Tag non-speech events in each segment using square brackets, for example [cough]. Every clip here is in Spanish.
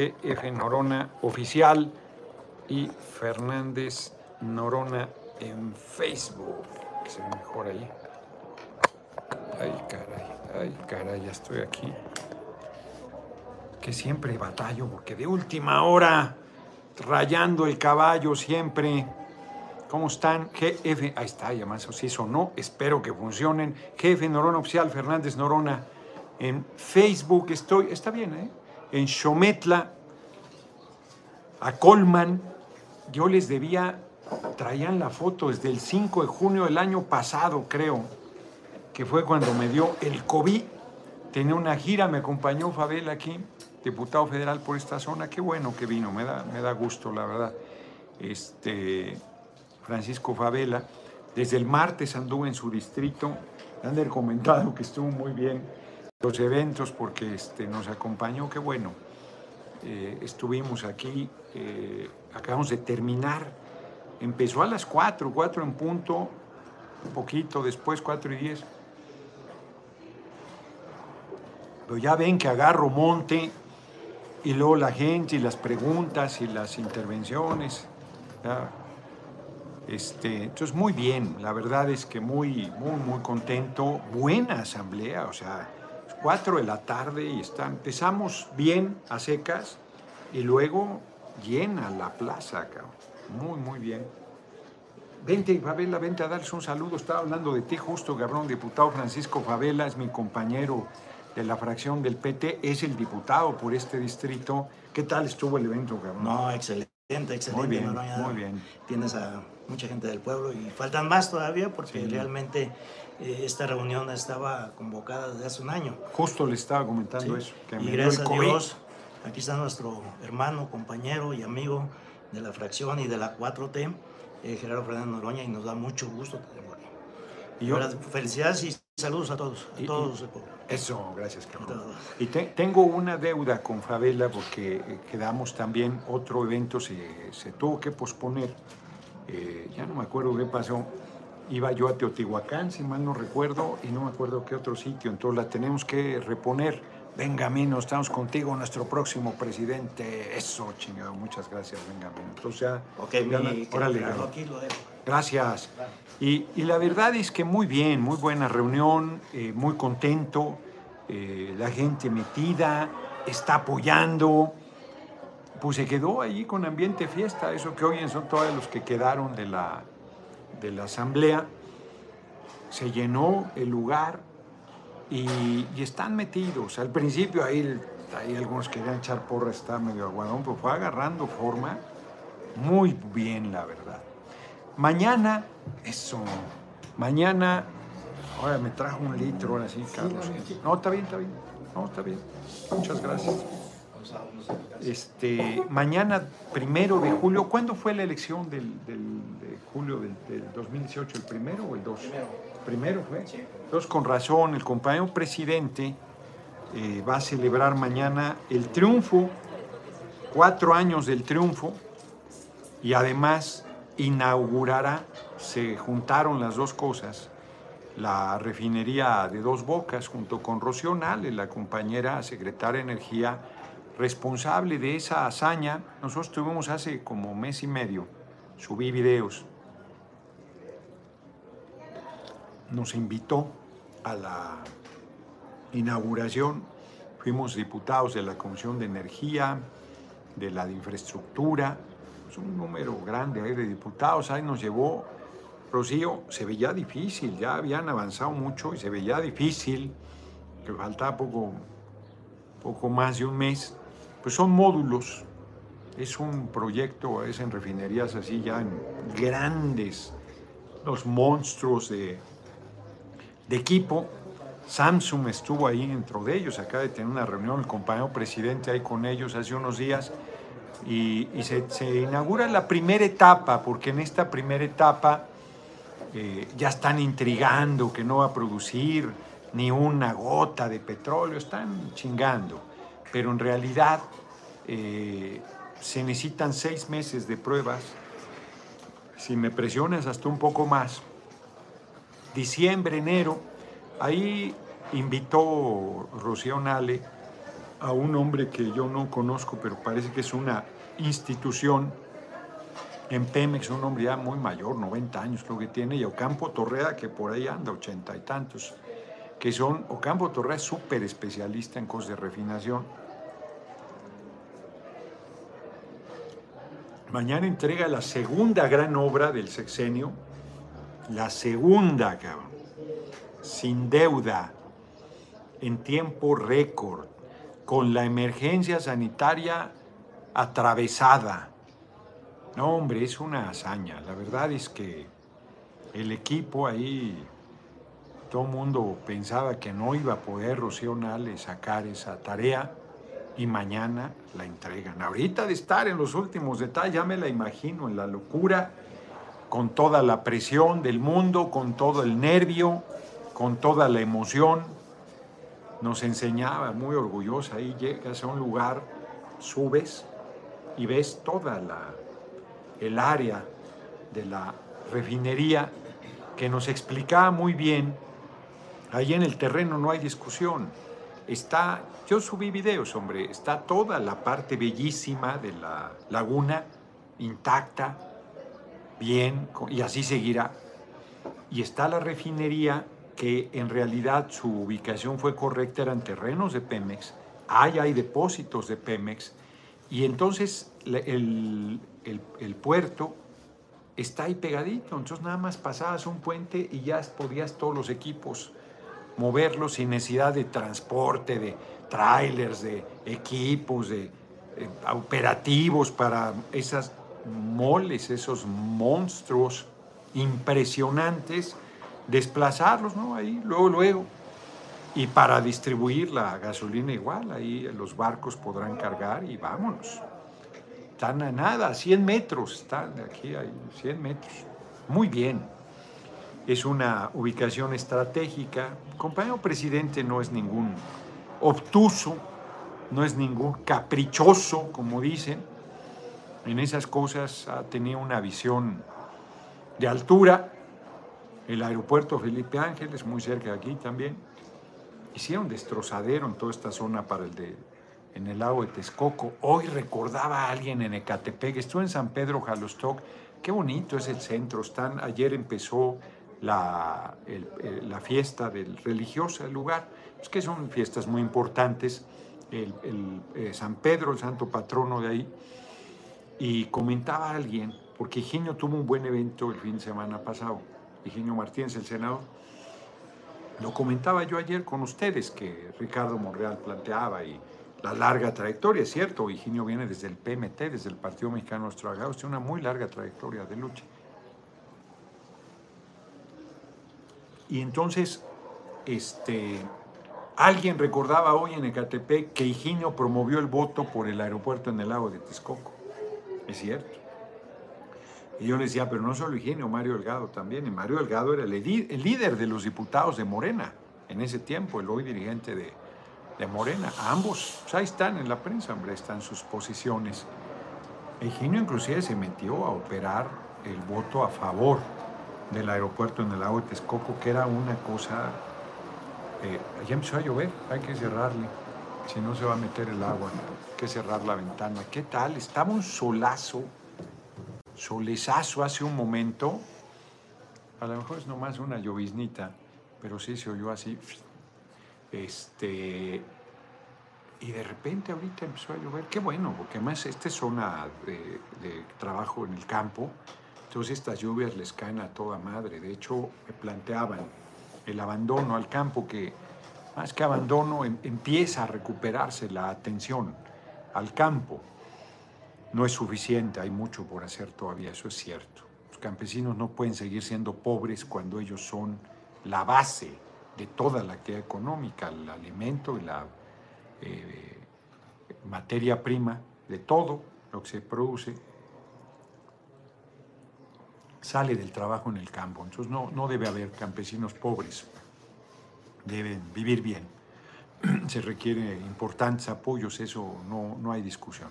GF Norona Oficial y Fernández Norona en Facebook. Se ve mejor ahí. Ay, caray, ay, caray, ya estoy aquí. Que siempre batallo, porque de última hora, rayando el caballo siempre. ¿Cómo están? GF, ahí está, ya más si eso no, espero que funcionen. GF Norona Oficial, Fernández Norona. En Facebook estoy, está bien, ¿eh? En Xometla, a Colman, yo les debía, traían la foto desde el 5 de junio del año pasado, creo, que fue cuando me dio el COVID. Tenía una gira, me acompañó Fabel aquí, diputado federal por esta zona. Qué bueno que vino, me da, me da gusto, la verdad. Este, Francisco Favela. Desde el martes anduve en su distrito. Han comentado que estuvo muy bien los eventos porque este, nos acompañó. Qué bueno. Eh, estuvimos aquí, eh, acabamos de terminar. Empezó a las 4, 4 en punto, un poquito después, 4 y 10. Pero ya ven que agarro monte y luego la gente y las preguntas y las intervenciones. Este, entonces, muy bien, la verdad es que muy, muy, muy contento. Buena asamblea, o sea, 4 de la tarde y está, empezamos bien a secas y luego llena la plaza, cabrón. Muy, muy bien. Vente, Favela, vente a darles un saludo. Estaba hablando de ti justo, cabrón. Diputado Francisco Favela es mi compañero de la fracción del PT, es el diputado por este distrito. ¿Qué tal estuvo el evento, cabrón? No, excelente, excelente. Muy bien, muy bien. Tienes a mucha gente del pueblo y faltan más todavía porque realmente esta reunión estaba convocada desde hace un año. Justo le estaba comentando eso. Que y gracias a Dios, aquí está nuestro hermano, compañero y amigo de la fracción y de la 4T, eh, Gerardo Fernández Noroña, y nos da mucho gusto tenerlo aquí. Y yo, felicidades y saludos a todos, a todos. eso, gracias, Carlos. Y tengo una deuda con Favela porque eh, quedamos también, otro evento se, se tuvo que posponer eh, ya no me acuerdo qué pasó, iba yo a Teotihuacán, si mal no recuerdo, y no me acuerdo qué otro sitio, entonces la tenemos que reponer. Benjamín, estamos contigo, nuestro próximo presidente. Eso, chingado, muchas gracias, Benjamín. Entonces ya... Ok, mi, órale, aquí lo dejo. Gracias. Y, y, la verdad es que muy bien, muy buena reunión, eh, muy contento, eh, la gente metida, está apoyando pues se quedó allí con ambiente fiesta, eso que oyen son todos los que quedaron de la, de la asamblea. Se llenó el lugar y, están metidos. Al principio ahí, ahí algunos querían echar porra, está medio aguadón, pero fue agarrando forma muy bien, la verdad. Mañana, eso, mañana, ahora me trajo un litro, ahora sí, Carlos. No, está bien, está bien. No, está bien. Muchas gracias. Este, mañana, primero de julio, ¿cuándo fue la elección del, de julio del, 2018? ¿El primero o el dos? Primero. fue. Entonces, con razón, el compañero presidente eh, va a celebrar mañana el triunfo, cuatro años del triunfo, y además inaugurará, se juntaron las dos cosas, la refinería de Dos Bocas junto con Rocío Nale, la compañera secretaria de Energía responsable de esa hazaña, nosotros tuvimos hace como mes y medio, subí videos, nos invitó a la inauguración, fuimos diputados de la Comisión de Energía, de la de Infraestructura, es un número grande de diputados, ahí nos llevó Rocío, se veía difícil, ya habían avanzado mucho y se veía difícil, que faltaba poco, poco más de un mes. Pues son módulos. Es un proyecto, es en refinerías así ya en grandes, los monstruos de, de equipo. Samsung estuvo ahí dentro de ellos, acaba de tener una reunión el compañero presidente ahí con ellos hace unos días y, se, inaugura la primera etapa, porque en esta primera etapa eh, ya están intrigando que no va a producir ni una gota de petróleo, están chingando pero en realidad eh, se necesitan seis meses de pruebas. Si me presionas hasta un poco más, diciembre, enero, ahí invitó Rocío Nale a un hombre que yo no conozco, pero parece que es una institución en Pemex, un hombre ya muy mayor, 90 años creo que tiene, y Ocampo Torrea, que por ahí anda, 80 y tantos, que son, Ocampo Torrea es súper especialista en cosas de refinación. Mañana entrega la segunda gran obra del sexenio, la segunda, cabrón, sin deuda, en tiempo récord, con la emergencia sanitaria atravesada. No, hombre, es una hazaña. La verdad es que el equipo ahí, todo el mundo pensaba que no iba a poder Rocío Nale sacar esa tarea y mañana la entregan. Ahorita de estar en los últimos detalles, ya me la imagino en la locura, con toda la presión del mundo, con todo el nervio, con toda la emoción. Nos enseñaba muy orgullosa, ahí llegas a un lugar, subes y ves toda la el área de la refinería que nos explicaba muy bien, ahí en el terreno no hay discusión, está, yo subí videos, hombre, está toda la parte bellísima de la laguna intacta, bien, y así seguirá. Y está la refinería que en realidad su ubicación fue correcta, eran terrenos de Pemex, hay, hay depósitos de Pemex, y entonces el, el, puerto está ahí pegadito, entonces nada más pasabas un puente y ya podías todos los equipos moverlos sin necesidad de transporte, de trailers, de equipos, de, eh, operativos para esas moles, esos monstruos impresionantes, desplazarlos, ¿no? Ahí, luego, luego. Y para distribuir la gasolina igual, ahí los barcos podrán cargar y vámonos. Están a nada, a 100 metros, están aquí, hay 100 metros. Muy bien. Es una ubicación estratégica. compañero presidente no es ningún obtuso, no es ningún caprichoso, como dicen. En esas cosas ha tenido una visión de altura. El aeropuerto Felipe Ángeles, muy cerca de aquí también. Hicieron destrozadero en toda esta zona para el de en el lago de Texcoco. Hoy recordaba a alguien en Ecatepec, estuve en San Pedro Jalostoc, qué bonito es el centro, están, ayer empezó la, eh, la fiesta del religiosa del lugar, es que son fiestas muy importantes, el, eh, San Pedro, el santo patrono de ahí, y comentaba alguien, porque Higinio tuvo un buen evento el fin de semana pasado, Higinio Martínez, el senador, lo comentaba yo ayer con ustedes, que Ricardo Monreal planteaba y la larga trayectoria, es cierto, Higinio viene desde el PMT, desde el Partido Mexicano de los tiene una muy larga trayectoria de lucha. Y entonces, este, alguien recordaba hoy en Ecatepec que Higinio promovió el voto por el aeropuerto en el lago de Texcoco. Es cierto. Y yo le decía, pero no solo Higinio, Mario Delgado también. Y Mario Delgado era el, líder de los diputados de Morena en ese tiempo, el hoy dirigente de, de Morena. Ambos, pues ahí están en la prensa, hombre, están sus posiciones. Eugenio inclusive se metió a operar el voto a favor del aeropuerto en el lago de Texcoco, que era una cosa... Eh, ya empezó a llover, hay que cerrarle, si no se va a meter el agua, que cerrar la ventana. ¿Qué tal? Estaba un solazo, solezazo hace un momento, a lo mejor es nomás una lloviznita, pero sí se oyó así, este, y de repente ahorita empezó a llover. Qué bueno, porque además esta es zona de, trabajo en el campo, entonces estas lluvias les caen a toda madre. De hecho, me planteaban el abandono al campo, que más que abandono em, empieza a recuperarse la atención al campo. No es suficiente, hay mucho por hacer todavía, eso es cierto. Los campesinos no pueden seguir siendo pobres cuando ellos son la base de toda la actividad económica, el alimento y la eh, materia prima, de todo lo que se produce, sale del trabajo en el campo. Entonces no, no debe haber campesinos pobres, deben vivir bien. [clears throat] Se requiere importantes apoyos, eso no, no hay discusión.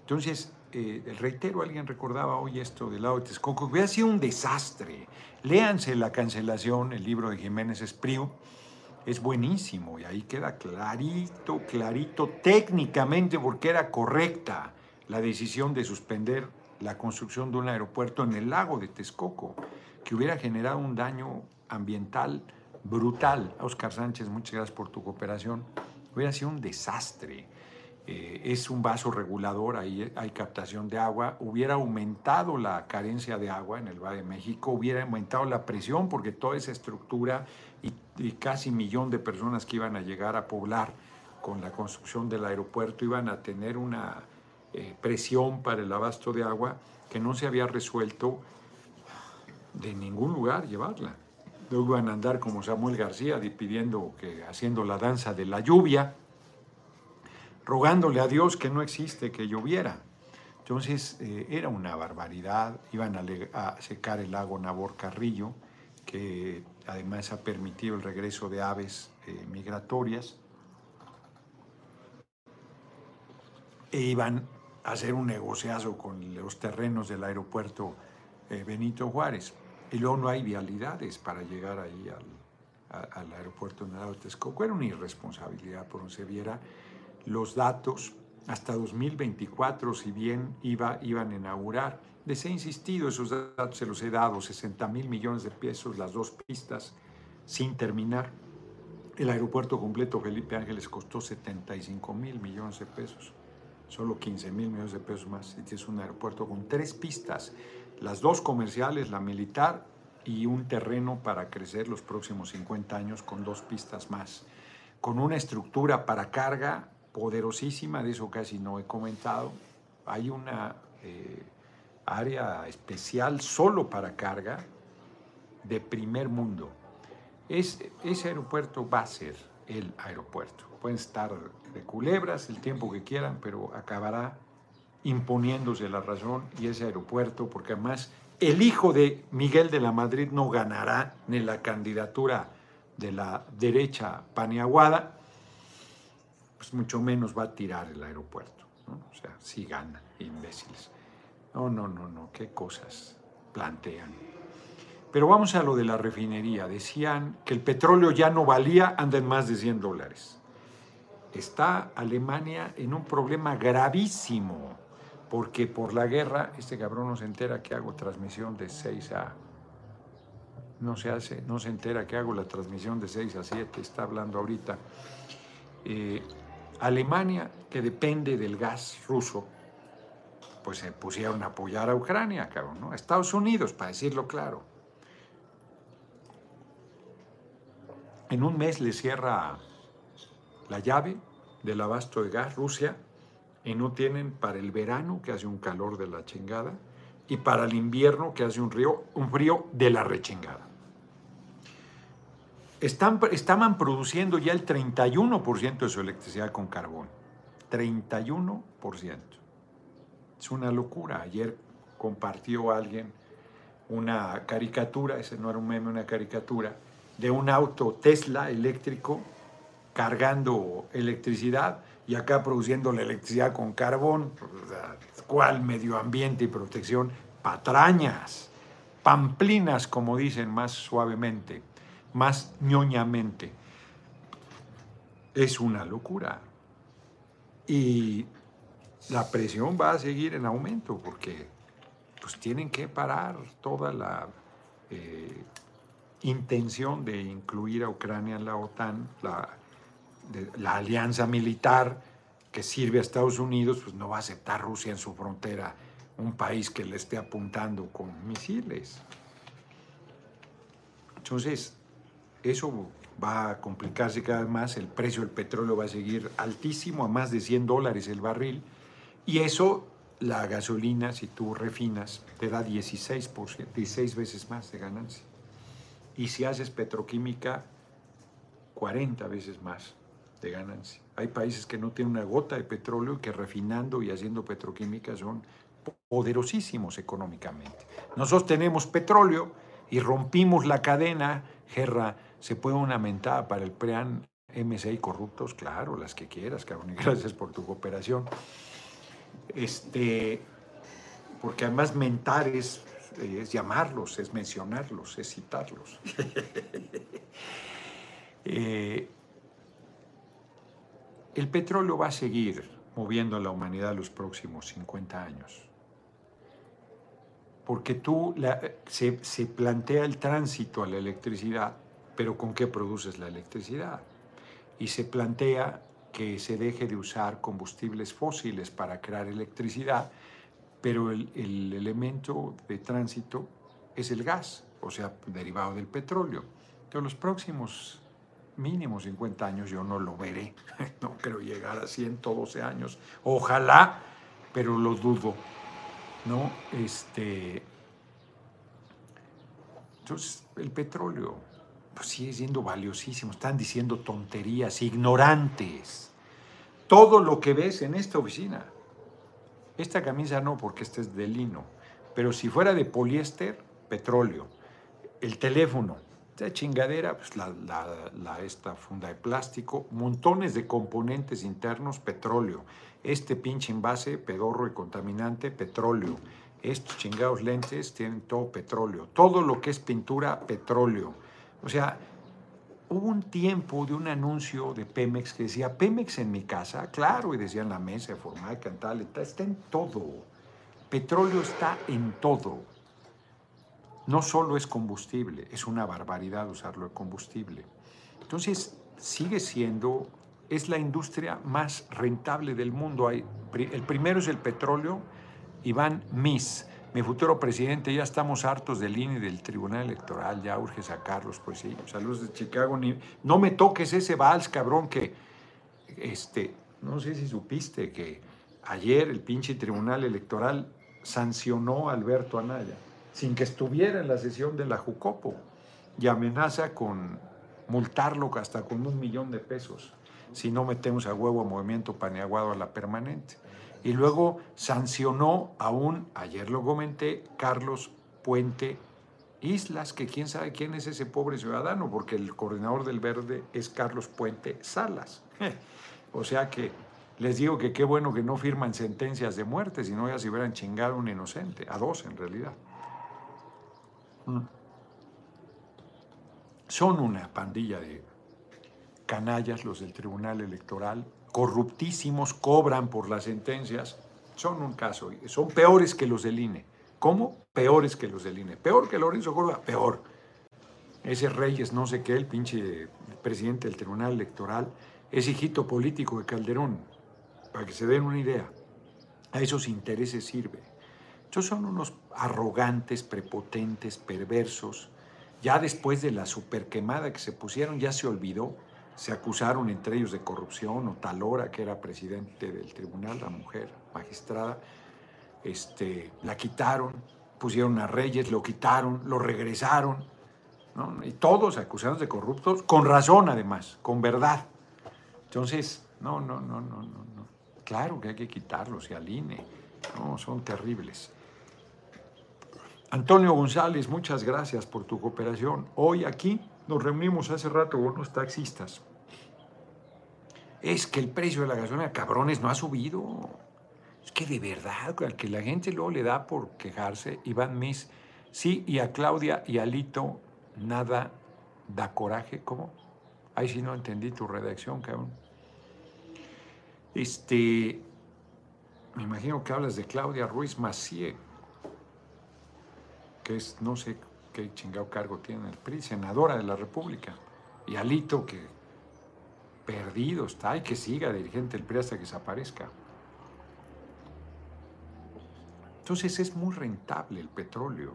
Entonces, eh, reitero, alguien recordaba hoy esto del lado de Texcoco, hubiera sido un desastre. Léanse La cancelación, el libro de Jiménez Espriu, es buenísimo y ahí queda clarito, clarito técnicamente porque era correcta la decisión de suspender la construcción de un aeropuerto en el lago de Texcoco, que hubiera generado un daño ambiental brutal. Oscar Sánchez, muchas gracias por tu cooperación. Hubiera sido un desastre. Eh, es un vaso regulador, ahí hay captación de agua, hubiera aumentado la carencia de agua en el Valle de México, hubiera aumentado la presión porque toda esa estructura y, casi millón de personas que iban a llegar a poblar con la construcción del aeropuerto iban a tener una eh, presión para el abasto de agua que no se había resuelto de ningún lugar llevarla. Luego iban a andar como Samuel García pidiendo que haciendo la danza de la lluvia rogándole a Dios que no existe, que lloviera. Entonces eh, era una barbaridad, iban a, secar el lago Nabor Carrillo, que además ha permitido el regreso de aves eh, migratorias, e iban a hacer un negociazo con los terrenos del aeropuerto eh, Benito Juárez. Y luego no hay vialidades para llegar ahí al, aeropuerto de Texcoco. Era una irresponsabilidad por donde se viera los datos hasta 2024, si bien iba, iban a inaugurar. Les he insistido, esos datos se los he dado, 60 mil millones de pesos, las dos pistas, sin terminar. El aeropuerto completo Felipe Ángeles costó 75 mil millones de pesos, solo 15 mil millones de pesos más. Este es un aeropuerto con tres pistas, las dos comerciales, la militar y un terreno para crecer los próximos 50 años con dos pistas más, con una estructura para carga poderosísima, de eso casi no he comentado. Hay una eh, área especial solo para carga de primer mundo. Es, ese aeropuerto va a ser el aeropuerto. Pueden estar de culebras el tiempo que quieran, pero acabará imponiéndose la razón y ese aeropuerto, porque además el hijo de Miguel de la Madrid no ganará ni la candidatura de la derecha paniaguada, pues mucho menos va a tirar el aeropuerto. O sea, si gana, imbéciles. No, no, no, no, qué cosas plantean. Pero vamos a lo de la refinería. Decían que el petróleo ya no valía, anda en más de 100 dólares. Está Alemania en un problema gravísimo, porque por la guerra, este cabrón no se entera que hago transmisión de 6 a... No se hace, no se entera que hago la transmisión de 6 a 7, está hablando ahorita. Eh, Alemania, que depende del gas ruso, pues se pusieron a apoyar a Ucrania, cabrón, ¿no? Estados Unidos, para decirlo claro. En un mes le cierra la llave del abasto de gas Rusia y no tienen para el verano, que hace un calor de la chingada, y para el invierno, que hace un, río, un frío de la rechingada estaban produciendo ya el 31% de su electricidad con carbón. 31%. Es una locura. Ayer compartió alguien una caricatura, ese no era un meme, una caricatura, de un auto Tesla eléctrico cargando electricidad y acá produciendo la electricidad con carbón. ¿Cuál medio ambiente y protección? Patrañas, pamplinas, como dicen más suavemente más ñoñamente. Es una locura. Y la presión va a seguir en aumento porque pues tienen que parar toda la eh, intención de incluir a Ucrania en la OTAN, la, la alianza militar que sirve a Estados Unidos, pues no va a aceptar Rusia en su frontera un país que le esté apuntando con misiles. Entonces, eso va a complicarse cada vez más, el precio del petróleo va a seguir altísimo, a más de 100 dólares el barril, y eso, la gasolina, si tú refinas, te da 16, 16 veces más de ganancia. Y si haces petroquímica, 40 veces más de ganancia. Hay países que no tienen una gota de petróleo y que refinando y haciendo petroquímica son poderosísimos económicamente. Nosotros tenemos petróleo y rompimos la cadena, guerra ¿Se puede una mentada para el PREAN MCI corruptos? Claro, las que quieras, cabrón, gracias por tu cooperación. Este, porque además mentar es, llamarlos, es mencionarlos, es citarlos. [laughs] Eh, el petróleo va a seguir moviendo a la humanidad los próximos 50 años. Porque tú se, plantea el tránsito a la electricidad, pero ¿con qué produces la electricidad? Y se plantea que se deje de usar combustibles fósiles para crear electricidad, pero el, el, elemento de tránsito es el gas, o sea, derivado del petróleo. Entonces, los próximos mínimo 50 años yo no lo veré. [laughs] No creo llegar a 112 años. Ojalá, pero lo dudo. ¿No? Este. Entonces, el petróleo pues, sigue siendo valiosísimo. Están diciendo tonterías, ignorantes. Todo lo que ves en esta oficina. Esta camisa no, porque esta es de lino. Pero si fuera de poliéster, petróleo. El teléfono, esta chingadera, pues la, esta funda de plástico, montones de componentes internos, petróleo. Este pinche envase, pedorro y contaminante, petróleo. Estos chingados lentes tienen todo petróleo. Todo lo que es pintura, petróleo. O sea, hubo un tiempo de un anuncio de Pemex que decía, Pemex en mi casa, claro, y decían la mesa de forma cantal, está en todo. Petróleo está en todo no solo es combustible, es una barbaridad usarlo de combustible. Entonces, sigue siendo, es la industria más rentable del mundo. el primero es el petróleo, Iván Mis. Mi futuro presidente, ya estamos hartos del INE y del Tribunal Electoral, ya urge sacarlos, pues sí. Saludos de Chicago. no me toques ese vals, cabrón, que, este, no sé si supiste que ayer el pinche Tribunal Electoral sancionó a Alberto Anaya sin que estuviera en la sesión de la Jucopo y amenaza con multarlo hasta con un millón de pesos si no metemos a huevo a Movimiento Paneaguado a la permanente. Y luego sancionó a un, ayer lo comenté, Carlos Puente Islas, que quién sabe quién es ese pobre ciudadano, porque el coordinador del Verde es Carlos Puente Salas. [laughs] o sea que les digo que qué bueno que no firman sentencias de muerte, si no ya se hubieran chingado a un inocente, a dos en realidad. Mm. Son una pandilla de canallas los del Tribunal Electoral, corruptísimos, cobran por las sentencias. Son un caso, son peores que los del INE. ¿Cómo? Peores que los del INE. Peor que Lorenzo Córdoba, peor. Ese Reyes, no sé qué, el pinche presidente del Tribunal Electoral, es hijito político de Calderón, para que se den una idea. A esos intereses sirve. Estos son unos arrogantes, prepotentes, perversos. Ya después de la superquemada que se pusieron, ya se olvidó. Se acusaron entre ellos de corrupción o Talora, que era presidente del tribunal, la mujer magistrada, este, la quitaron, pusieron a Reyes, lo quitaron, lo regresaron. Y todos acusados de corruptos, con razón además, con verdad. Entonces, no, no, no, no, no, no. Claro que hay que quitarlos y aline. No, son terribles. Antonio González, muchas gracias por tu cooperación. Hoy aquí nos reunimos hace rato con unos taxistas. Es que el precio de la gasolina, cabrones, no ha subido. Es que de verdad, al que la gente luego le da por quejarse, Iván Mis, sí, y a Claudia y a Lito, nada da coraje. ¿Cómo? Ahí sí no entendí tu redacción, cabrón. Este, me imagino que hablas de Claudia Ruiz Macié que es no sé qué chingado cargo tiene el PRI, senadora de la República, y Alito que perdido está y que siga dirigente del PRI hasta que desaparezca. Entonces es muy rentable el petróleo,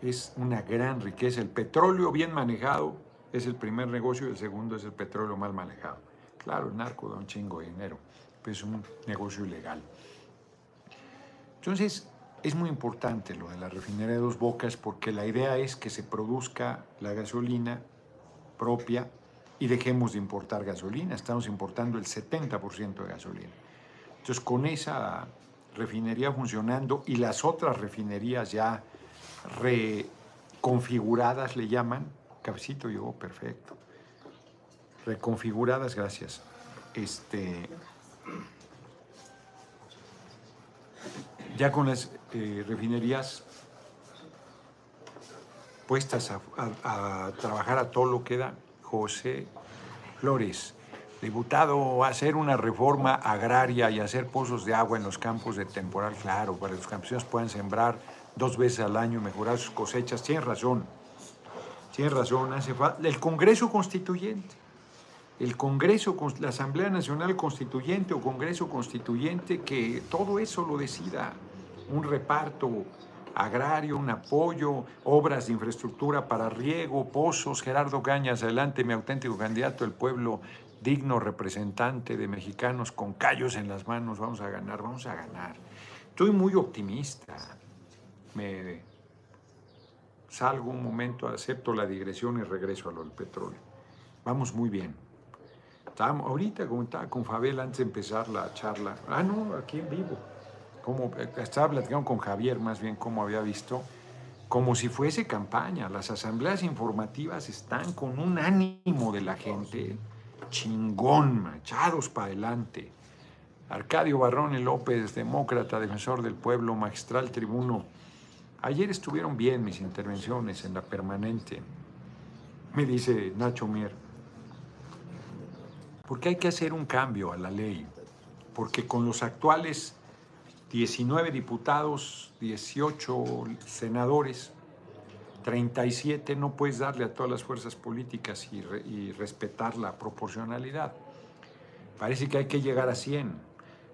es una gran riqueza. El petróleo bien manejado es el primer negocio y el segundo es el petróleo mal manejado. Claro, el narco da un chingo de dinero, pero es un negocio ilegal. Entonces, es muy importante lo de la refinería de Dos Bocas porque la idea es que se produzca la gasolina propia y dejemos de importar gasolina. Estamos importando el 70% de gasolina. Entonces, con esa refinería funcionando y las otras refinerías ya reconfiguradas, le llaman, Cabecito llegó perfecto. Reconfiguradas, gracias. Este, ya con las eh, refinerías puestas a, trabajar a todo lo que da, José Flores. Diputado, hacer una reforma agraria y hacer pozos de agua en los campos de temporal, claro, para que los campesinos puedan sembrar dos veces al año mejorar sus cosechas. Tiene razón, tiene razón, hace falta. El Congreso Constituyente, el Congreso, la Asamblea Nacional Constituyente o Congreso Constituyente, que todo eso lo decida, un reparto agrario, un apoyo, obras de infraestructura para riego, pozos. Gerardo Cañas, adelante, mi auténtico candidato del pueblo, digno representante de mexicanos con callos en las manos. Vamos a ganar, vamos a ganar. Estoy muy optimista. Me salgo un momento, acepto la digresión y regreso a lo del petróleo. Vamos muy bien. Estamos, ahorita, como estaba con Fabel antes de empezar la charla, ah, no, aquí en vivo como eh, estaba platicando con Javier más bien cómo había visto, como si fuese campaña. Las asambleas informativas están con un ánimo de la gente chingón, machados para adelante. Arcadio Barrón López, demócrata, defensor del pueblo, magistral tribuno. Ayer estuvieron bien mis intervenciones en la permanente. Me dice Nacho Mier, porque hay que hacer un cambio a la ley, porque con los actuales 19 diputados, 18 senadores, 37 no puedes darle a todas las fuerzas políticas y, respetar la proporcionalidad. Parece que hay que llegar a 100.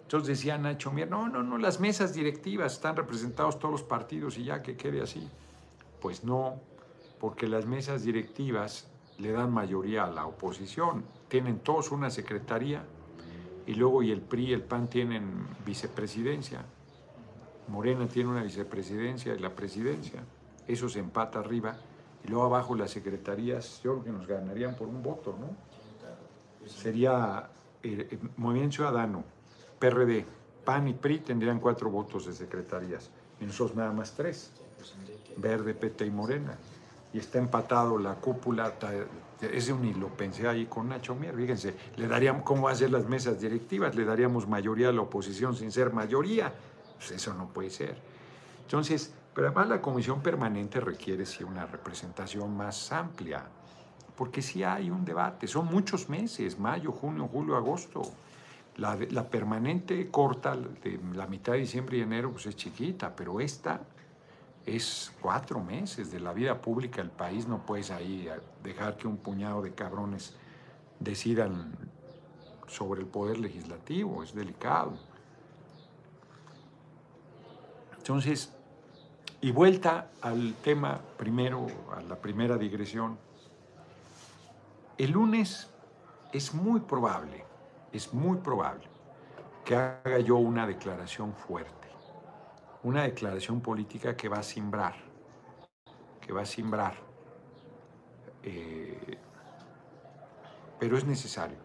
Entonces decía Nacho Mier, no, no, no, las mesas directivas están representados todos los partidos y ya que quede así. Pues no, porque las mesas directivas le dan mayoría a la oposición. Tienen todos una secretaría y luego y el PRI y el PAN tienen vicepresidencia. Morena tiene una vicepresidencia y la presidencia. Eso se empata arriba. Y luego abajo las secretarías, yo creo que nos ganarían por un voto, ¿no? Sería eh, eh, Movimiento Ciudadano, PRD, PAN y PRI tendrían cuatro votos de secretarías. Y nosotros nada más tres. Verde, PT y Morena. Y está empatado la cúpula ese un lo pensé ahí con Nacho Mier, fíjense, le daríamos, ¿cómo va a ser las mesas directivas? Le daríamos mayoría a la oposición sin ser mayoría. Pues eso no puede ser. Entonces, pero además la comisión permanente requiere sí una representación más amplia, porque sí hay un debate, son muchos meses, mayo, junio, julio, agosto. La, la permanente corta, de la mitad de diciembre y enero, pues es chiquita, pero esta es cuatro meses de la vida pública del país, no puedes ahí dejar que un puñado de cabrones decidan sobre el poder legislativo, es delicado. Entonces, y vuelta al tema primero, a la primera digresión, el lunes es muy probable, es muy probable que haga yo una declaración fuerte una declaración política que va a simbrar, que va a simbrar, eh, pero es necesario.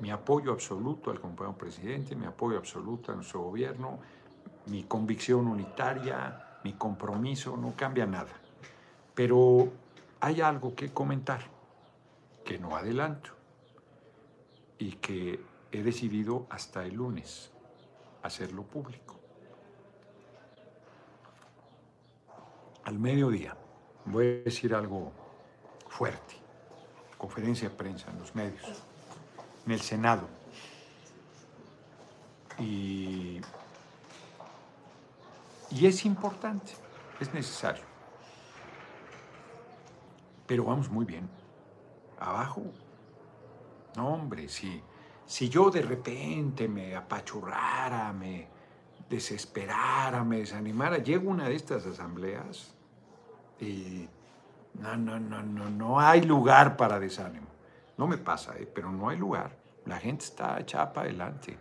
Mi apoyo absoluto al compañero presidente, mi apoyo absoluto a nuestro gobierno, mi convicción unitaria, mi compromiso, no cambia nada. Pero hay algo que comentar, que no adelanto y que he decidido hasta el lunes hacerlo público. Al mediodía voy a decir algo fuerte, conferencia de prensa en los medios, en el Senado. Y, y es importante, es necesario. Pero vamos muy bien. Abajo, no hombre, sí si yo de repente me apachurrara, me desesperara, me desanimara, llego a una de estas asambleas y no, no, no, no, no hay lugar para desánimo. No me pasa, ¿eh? pero no hay lugar. La gente está echada para adelante.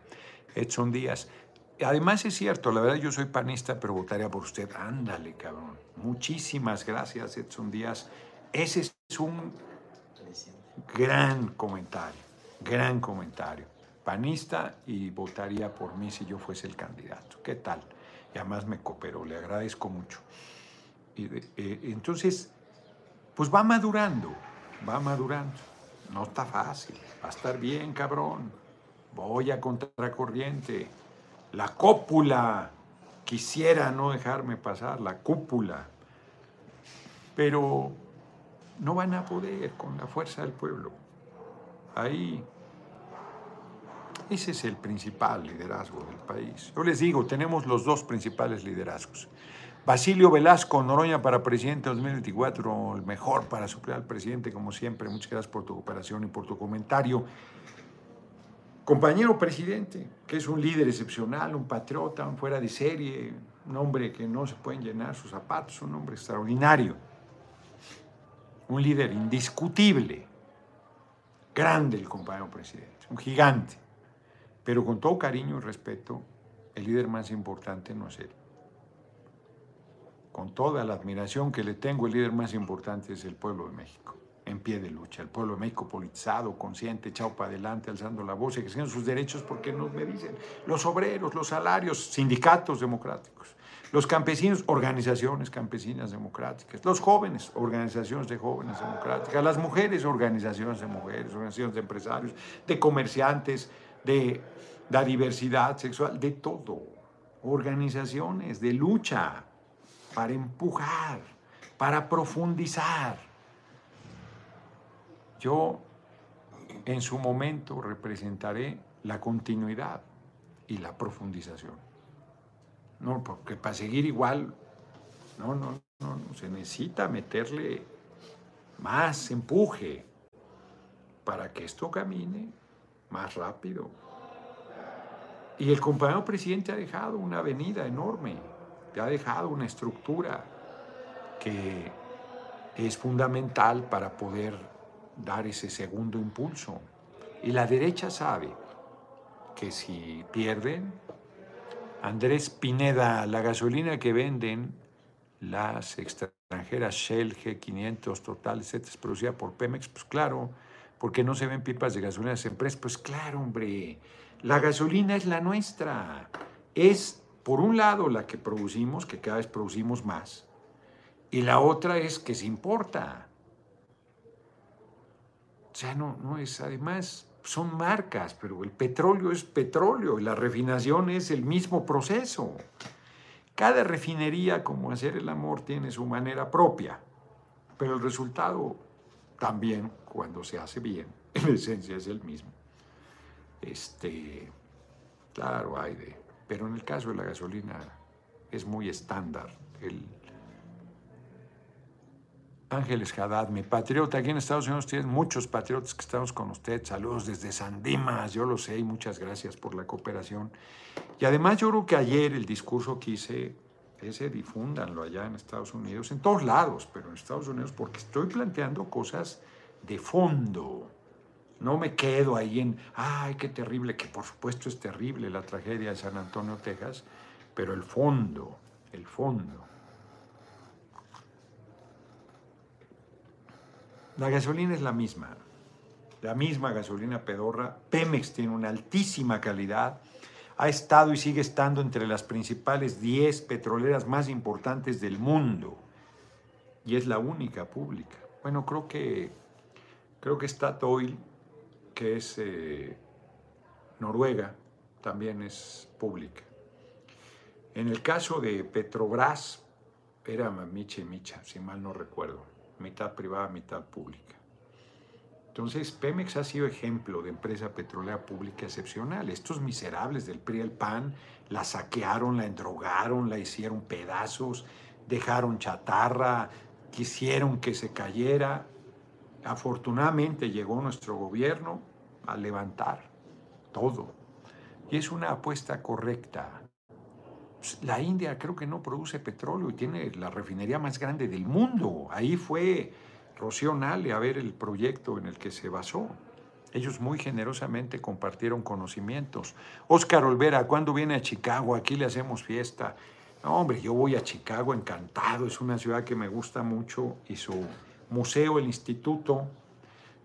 Edson Díaz. Además es cierto, la verdad yo soy panista, pero votaría por usted. Ándale, cabrón. Muchísimas gracias, Edson Díaz. Ese es un gran comentario. Gran comentario. Panista y votaría por mí si yo fuese el candidato. ¿Qué tal? Y además me cooperó, le agradezco mucho. Y eh, entonces, pues va madurando, va madurando. No está fácil, va a estar bien, cabrón. Voy a contracorriente. La cópula, quisiera no dejarme pasar, la cúpula. Pero no van a poder con la fuerza del pueblo. Ahí, ese es el principal liderazgo del país. Yo les digo, tenemos los dos principales liderazgos. Basilio Velasco Noroña para presidente 2024, el mejor para suplir al presidente, como siempre. Muchas gracias por tu cooperación y por tu comentario. Compañero presidente, que es un líder excepcional, un patriota, un fuera de serie, un hombre que no se pueden llenar sus zapatos, un hombre extraordinario, un líder indiscutible, grande el compañero presidente, un gigante, pero con todo cariño y respeto, el líder más importante no es él. Con toda la admiración que le tengo, el líder más importante es el pueblo de México, en pie de lucha. El pueblo de México politizado, consciente, echado para adelante, alzando la voz, ejerciendo sus derechos porque nos me dicen los obreros, los salarios, sindicatos democráticos, los campesinos, organizaciones campesinas democráticas, los jóvenes, organizaciones de jóvenes democráticas, las mujeres, organizaciones de mujeres, organizaciones de empresarios, de comerciantes, de la diversidad sexual, de todo, organizaciones de lucha para empujar, para profundizar. Yo en su momento representaré la continuidad y la profundización. No, porque para seguir igual, no, no, no, no, se necesita meterle más empuje para que esto camine más rápido. Y el compañero presidente ha dejado una avenida enorme ha dejado una estructura que es fundamental para poder dar ese segundo impulso. Y la derecha sabe que si pierden, Andrés Pineda, la gasolina que venden las extranjeras Shell G500 Total, etc., es producida por Pemex, pues claro, porque no se ven pipas de gasolina en las empresas, pues claro, hombre, la gasolina es la nuestra, es por un lado, la que producimos, que cada vez producimos más, y la otra es que se importa. O sea, no, no es, además, son marcas, pero el petróleo es petróleo y la refinación es el mismo proceso. Cada refinería, como hacer el amor, tiene su manera propia, pero el resultado también, cuando se hace bien, [laughs] en esencia es el mismo. Este, claro, hay de pero en el caso de la gasolina es muy estándar. El Ángeles Haddad, mi patriota, aquí en Estados Unidos tienen muchos patriotas que estamos con usted. Saludos desde San Dimas, yo lo sé y muchas gracias por la cooperación. Y además yo creo que ayer el discurso que hice, ese difúndanlo allá en Estados Unidos, en todos lados, pero en Estados Unidos, porque estoy planteando cosas de fondo no me quedo ahí en, ay, qué terrible, que por supuesto es terrible la tragedia de San Antonio, Texas, pero el fondo, el fondo. La gasolina es la misma, la misma gasolina pedorra. Pemex tiene una altísima calidad, ha estado y sigue estando entre las principales 10 petroleras más importantes del mundo y es la única pública. Bueno, creo que, creo que Statoil que es eh, Noruega, también es pública. En el caso de Petrobras, era Micha y Micha, si mal no recuerdo, mitad privada, mitad pública. Entonces, Pemex ha sido ejemplo de empresa petrolera pública excepcional. Estos miserables del PRI el PAN la saquearon, la endrogaron, la hicieron pedazos, dejaron chatarra, quisieron que se cayera. Afortunadamente llegó nuestro gobierno, a levantar todo. Y es una apuesta correcta. Pues, la India creo que no produce petróleo y tiene la refinería más grande del mundo. Ahí fue Rocío Nale a ver el proyecto en el que se basó. Ellos muy generosamente compartieron conocimientos. Oscar Olvera, ¿cuándo viene a Chicago? Aquí le hacemos fiesta. No, hombre, yo voy a Chicago encantado. Es una ciudad que me gusta mucho y su museo, el instituto,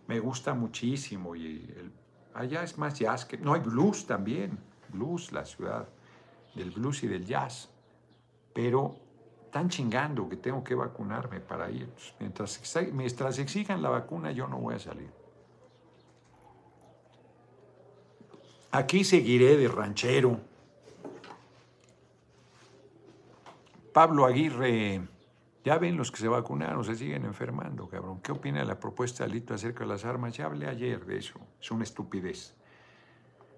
me gusta muchísimo y allá es más jazz que... No, hay blues también, blues, la ciudad del blues y del jazz, pero están chingando que tengo que vacunarme para ir. Mientras, mientras exijan la vacuna yo no voy a salir. Aquí seguiré de ranchero. Pablo Aguirre Ya ven los que se vacunaron, se siguen enfermando, cabrón. ¿Qué opina de la propuesta de Alito acerca de las armas? Ya hablé ayer de eso. Es una estupidez.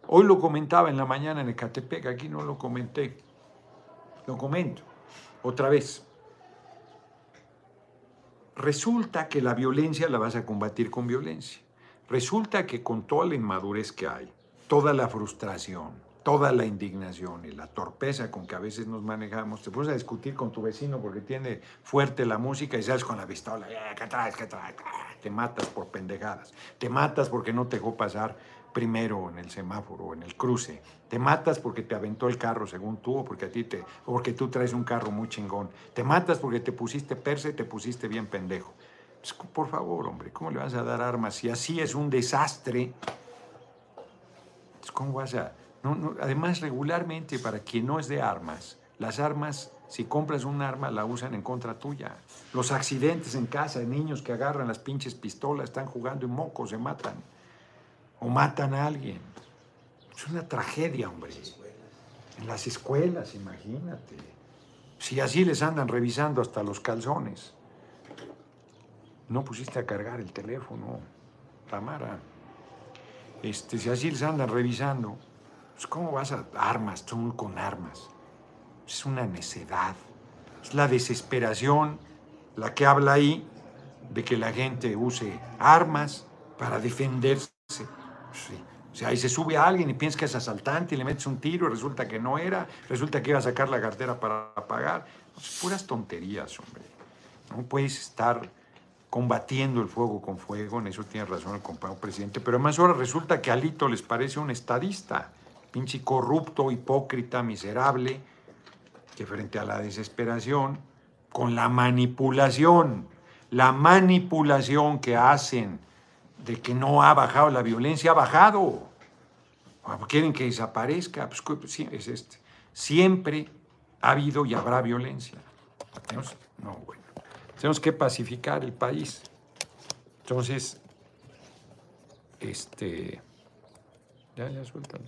Hoy lo comentaba en la mañana en Ecatepec, aquí no lo comenté. Lo comento otra vez. Resulta que la violencia la vas a combatir con violencia. Resulta que con toda la inmadurez que hay, toda la frustración, toda la indignación y la torpeza con que a veces nos manejamos, te pones a discutir con tu vecino porque tiene fuerte la música y sales con la pistola, eh, ¿qué traes? ¿Qué traes? Te matas por pendejadas, te matas porque no te dejó pasar primero en el semáforo, o en el cruce. Te matas porque te aventó el carro según tú o porque a ti te porque tú traes un carro muy chingón. Te matas porque te pusiste perse, te pusiste bien pendejo. Pues, por favor, hombre, ¿cómo le vas a dar armas si así es un desastre? Pues, ¿Cómo vas a además regularmente para quien no es de armas, las armas si compras un arma, la usan en contra tuya. Los accidentes en casa niños que agarran las pinches pistolas, están jugando en moco, se matan o matan a alguien. Es una tragedia, hombre. En las escuelas, imagínate. Si así les andan revisando hasta los calzones. No pusiste a cargar el teléfono, Tamara. Este, si así les andan revisando, pues ¿cómo vas a armas? Son con armas. Es una necedad. Es la desesperación la que habla ahí de que la gente use armas para defenderse. O sea, ahí se sube a alguien y piensa que es asaltante y le metes un tiro y resulta que no era, resulta que iba a sacar la cartera para pagar. Puras tonterías, hombre. No puedes estar combatiendo el fuego con fuego, en eso tiene razón el compañero presidente, pero además ahora resulta que Alito les parece un estadista, pinche corrupto, hipócrita, miserable, que frente a la desesperación, con la manipulación, la manipulación que hacen de que no ha bajado la violencia, ha bajado. ¿Quieren que desaparezca? Pues, es este. Siempre ha habido y habrá violencia. No, bueno. Tenemos que pacificar el país. Entonces, este. Ya, ya sueltan.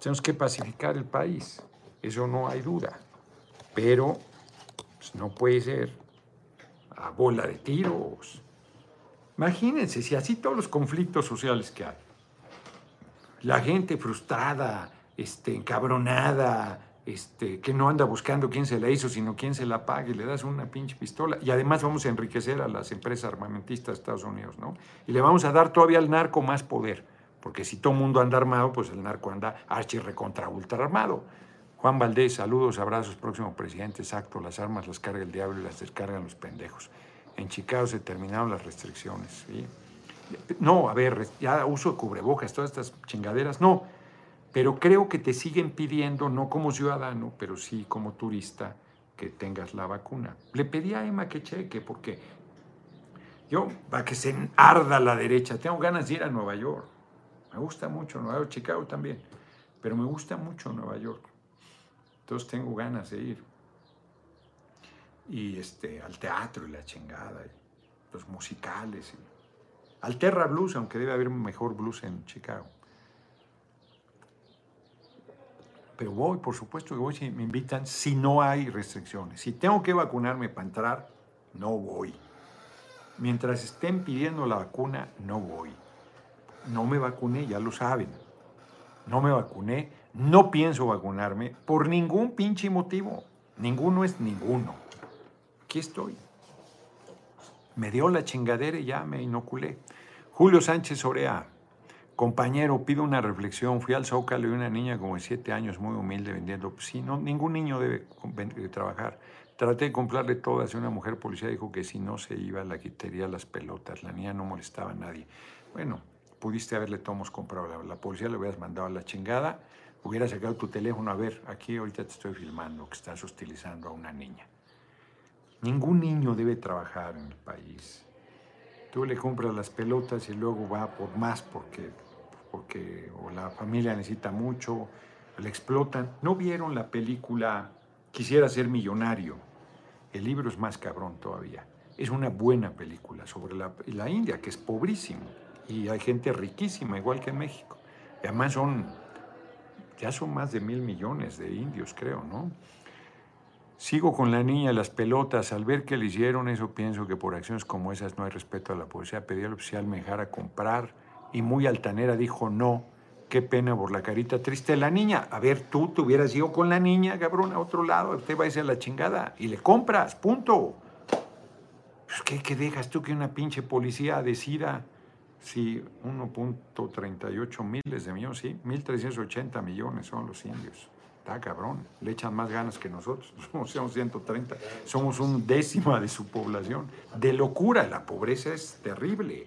Tenemos que pacificar el país. Eso no hay duda. Pero pues, no puede ser a bola de tiros. Imagínense, si así todos los conflictos sociales que hay, la gente frustrada, este, encabronada, este, que no anda buscando quién se la hizo, sino quién se la pague, le das una pinche pistola. Y además vamos a enriquecer a las empresas armamentistas de Estados Unidos, ¿no? Y le vamos a dar todavía al narco más poder, porque si todo mundo anda armado, pues el narco anda archi recontra ultra armado. Juan Valdés, saludos, abrazos, próximo presidente, exacto, las armas las carga el diablo y las descargan los pendejos en Chicago se terminaron las restricciones. No, a ver, ya uso de cubrebocas, todas estas chingaderas, no. Pero creo que te siguen pidiendo, no como ciudadano, pero sí como turista, que tengas la vacuna. Le pedí a Emma que cheque, porque yo, para que se arda la derecha, tengo ganas de ir a Nueva York. Me gusta mucho Nueva York, Chicago también, pero me gusta mucho Nueva York. Entonces tengo ganas de ir y este, al teatro y la chingada, los musicales. Y, Alterra Blues, aunque debe haber mejor blues en Chicago. Pero voy, por supuesto que voy si me invitan, si no hay restricciones. Si tengo que vacunarme para entrar, no voy. Mientras estén pidiendo la vacuna, no voy. No me vacuné, ya lo saben. No me vacuné, no pienso vacunarme por ningún pinche motivo. Ninguno es ninguno aquí estoy. Me dio la chingadera y ya me inoculé. Julio Sánchez Orea, compañero, pido una reflexión. Fui al Zócalo y una niña como de siete años, muy humilde, vendiendo. Sí, no, ningún niño debe trabajar. Traté de comprarle todas y una mujer policía dijo que si no se iba la quitaría las pelotas. La niña no molestaba a nadie. Bueno, pudiste haberle tomos comprado. La, la policía le hubieras mandado a la chingada, hubiera sacado tu teléfono. A ver, aquí ahorita te estoy filmando que estás hostilizando a una niña. Ningún niño debe trabajar en el país. Tú le compras las pelotas y luego va por más porque, porque o la familia necesita mucho, le explotan. ¿No vieron la película Quisiera ser millonario? El libro es más cabrón todavía. Es una buena película sobre la, la India, que es pobrísimo. Y hay gente riquísima, igual que en México. Y además son, ya son más de mil millones de indios, creo, ¿no? Sigo con la niña, las pelotas. Al ver que le hicieron eso, pienso que por acciones como esas no hay respeto a la policía. Pedí al oficial me dejara comprar y muy altanera dijo no. Qué pena por la carita triste de la niña. A ver, tú te hubieras ido con la niña, cabrón, a otro lado. Usted va a irse a la chingada y le compras, punto. Pues, ¿qué, ¿Qué dejas tú que una pinche policía decida si 1.38 miles de millones, sí, 1.380 millones son los indios? Está cabrón, le echan más ganas que nosotros, [laughs] somos 130, somos un décima de su población. De locura, la pobreza es terrible.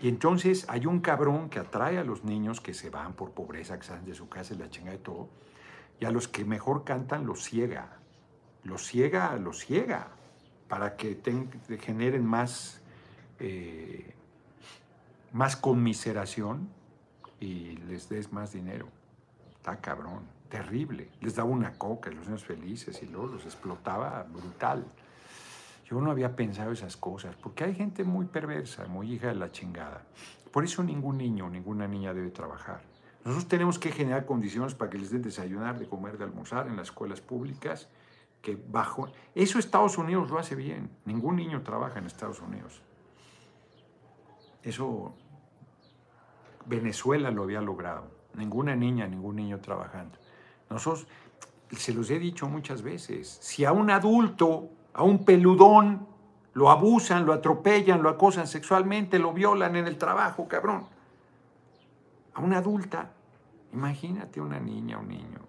Y entonces hay un cabrón que atrae a los niños que se van por pobreza, que salen de su casa y la chinga de todo, y a los que mejor cantan los ciega, los ciega, los ciega, para que generen más, eh, más conmiseración y les des más dinero. Está cabrón terrible. Les daba una coca, los niños felices y luego los explotaba brutal. Yo no había pensado esas cosas, porque hay gente muy perversa, muy hija de la chingada. Por eso ningún niño, ninguna niña debe trabajar. Nosotros tenemos que generar condiciones para que les den desayunar, de comer, de almorzar en las escuelas públicas, que bajo... Eso Estados Unidos lo hace bien. Ningún niño trabaja en Estados Unidos. Eso Venezuela lo había logrado. Ninguna niña, ningún niño trabajando. Nosotros, se los he dicho muchas veces, si a un adulto, a un peludón, lo abusan, lo atropellan, lo acosan sexualmente, lo violan en el trabajo, cabrón. A una adulta, imagínate una niña, un niño.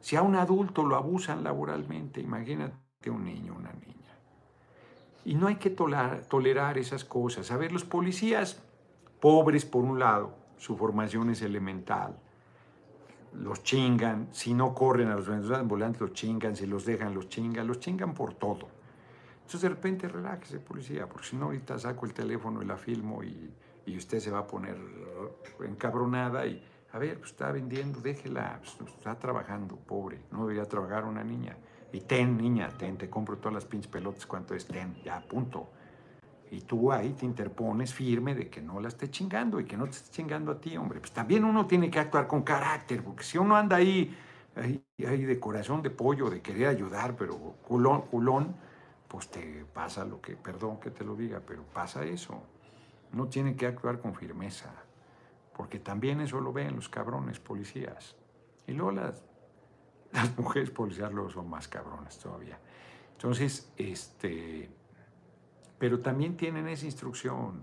Si a un adulto lo abusan laboralmente, imagínate un niño, una niña. Y no hay que tolerar, tolerar esas cosas. A ver, los policías, pobres por un lado, su formación es elemental los chingan, si no corren a los vendedores ambulantes los chingan, si los dejan los chingan, los chingan por todo. Entonces de repente relájese policía, porque si no ahorita saco el teléfono y la filmo y, usted se va a poner encabronada y, a ver, pues está vendiendo, déjela, pues, está trabajando, pobre, no debería trabajar una niña. Y ten, niña, ten, te compro todas las pinches pelotas, ¿cuánto es? Ten, ya, punto. Y tú ahí te interpones firme de que no la esté chingando y que no te esté chingando a ti, hombre. Pues también uno tiene que actuar con carácter, porque si uno anda ahí, ahí, de corazón de pollo, de querer ayudar, pero culón, culón, pues te pasa lo que, perdón que te lo diga, pero pasa eso. Uno tiene que actuar con firmeza, porque también eso lo ven los cabrones policías. Y luego las, las mujeres policías luego son más cabrones todavía. Entonces, este pero también tienen esa instrucción.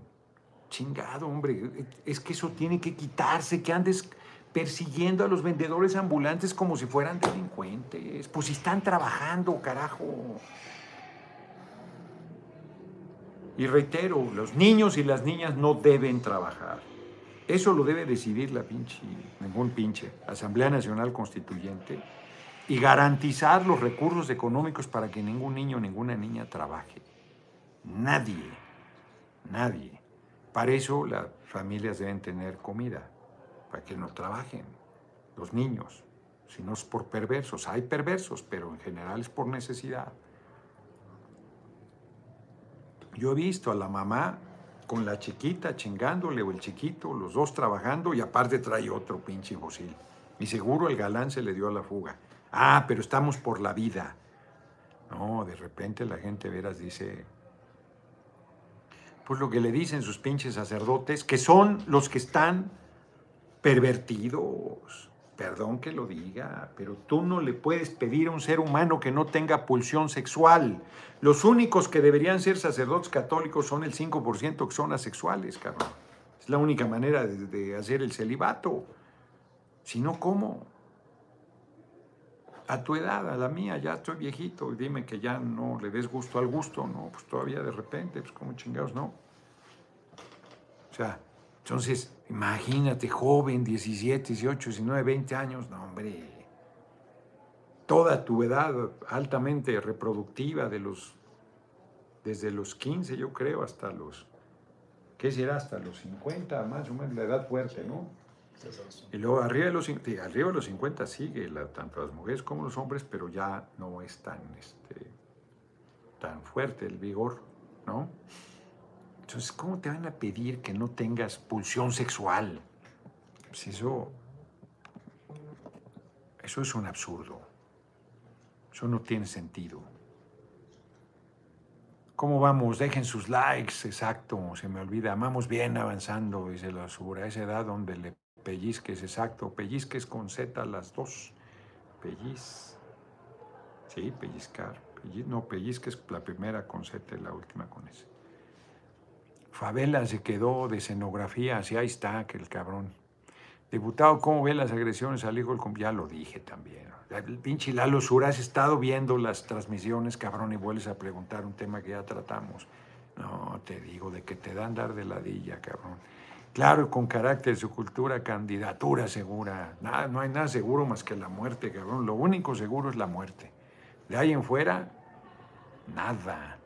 Chingado, hombre, es que eso tiene que quitarse, que andes persiguiendo a los vendedores ambulantes como si fueran delincuentes. Pues si están trabajando, carajo. Y reitero, los niños y las niñas no deben trabajar. Eso lo debe decidir la pinche, ningún pinche, Asamblea Nacional Constituyente y garantizar los recursos económicos para que ningún niño, ninguna niña trabaje. Nadie, nadie. Para eso las familias deben tener comida, para que no trabajen los niños, si no es por perversos. Hay perversos, pero en general es por necesidad. Yo he visto a la mamá con la chiquita chingándole o el chiquito, los dos trabajando y aparte trae otro pinche fusil. Y seguro el galán se le dio a la fuga. Ah, pero estamos por la vida. No, de repente la gente veras dice, pues lo que le dicen sus pinches sacerdotes, que son los que están pervertidos. Perdón que lo diga, pero tú no le puedes pedir a un ser humano que no tenga pulsión sexual. Los únicos que deberían ser sacerdotes católicos son el 5% que son asexuales, cabrón. Es la única manera de, hacer el celibato. Si no, ¿cómo? A tu edad, a la mía, ya estoy viejito, y dime que ya no le des gusto al gusto, no, pues todavía de repente, pues como chingados, no. O sea, entonces, imagínate, joven, 17, 18, 19, 20 años, no, hombre, toda tu edad altamente reproductiva de los, desde los 15, yo creo, hasta los, ¿qué será? Hasta los 50, más o menos, la edad fuerte, ¿no? Y luego arriba de los, arriba de los 50 sigue tanto las mujeres como los hombres, pero ya no es tan, este, tan fuerte el vigor, ¿no? Entonces, ¿cómo te van a pedir que no tengas pulsión sexual? Pues eso, eso es un absurdo. Eso no tiene sentido. ¿Cómo vamos? Dejen sus likes, exacto, se me olvida. Amamos bien avanzando, dice la Sura, esa edad donde le pellizques, exacto, pellizques con Z las dos. Pelliz. Sí, pellizcar. no, pellizques la primera con Z y la última con S. Favela se quedó de escenografía, así ahí está, que el cabrón. Diputado, ¿cómo ve las agresiones al hijo del Ya lo dije también. El pinche Lalo Sura, has estado viendo las transmisiones, cabrón, y vuelves a preguntar un tema que ya tratamos. No, te digo, de que te dan dar de ladilla, cabrón. Claro, con carácter, su cultura, candidatura segura. Nada, no hay nada seguro más que la muerte, cabrón. Lo único seguro es la muerte. De ahí en fuera, nada.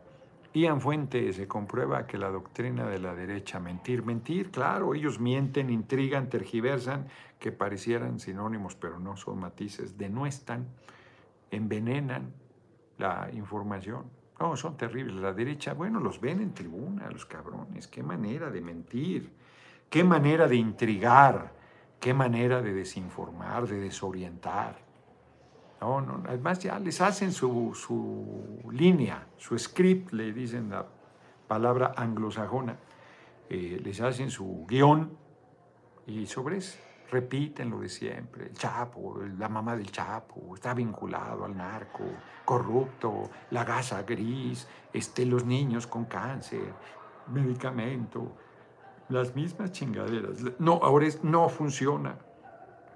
Ian Fuente se comprueba que la doctrina de la derecha, mentir, mentir, claro, ellos mienten, intrigan, tergiversan, que parecieran sinónimos, pero no son matices, denuestan, envenenan la información. No, son terribles. La derecha, bueno, los ven en tribuna, los cabrones. Qué manera de mentir, qué manera de intrigar, qué manera de desinformar, de desorientar. No, no, además ya les hacen su, su línea, su script, le dicen la palabra anglosajona, eh, les hacen su guion y sobre eso repiten lo de siempre. El Chapo, la mamá del Chapo, está vinculado al narco, corrupto, la gasa gris, este, los niños con cáncer, medicamento, las mismas chingaderas. No, ahora es, no funciona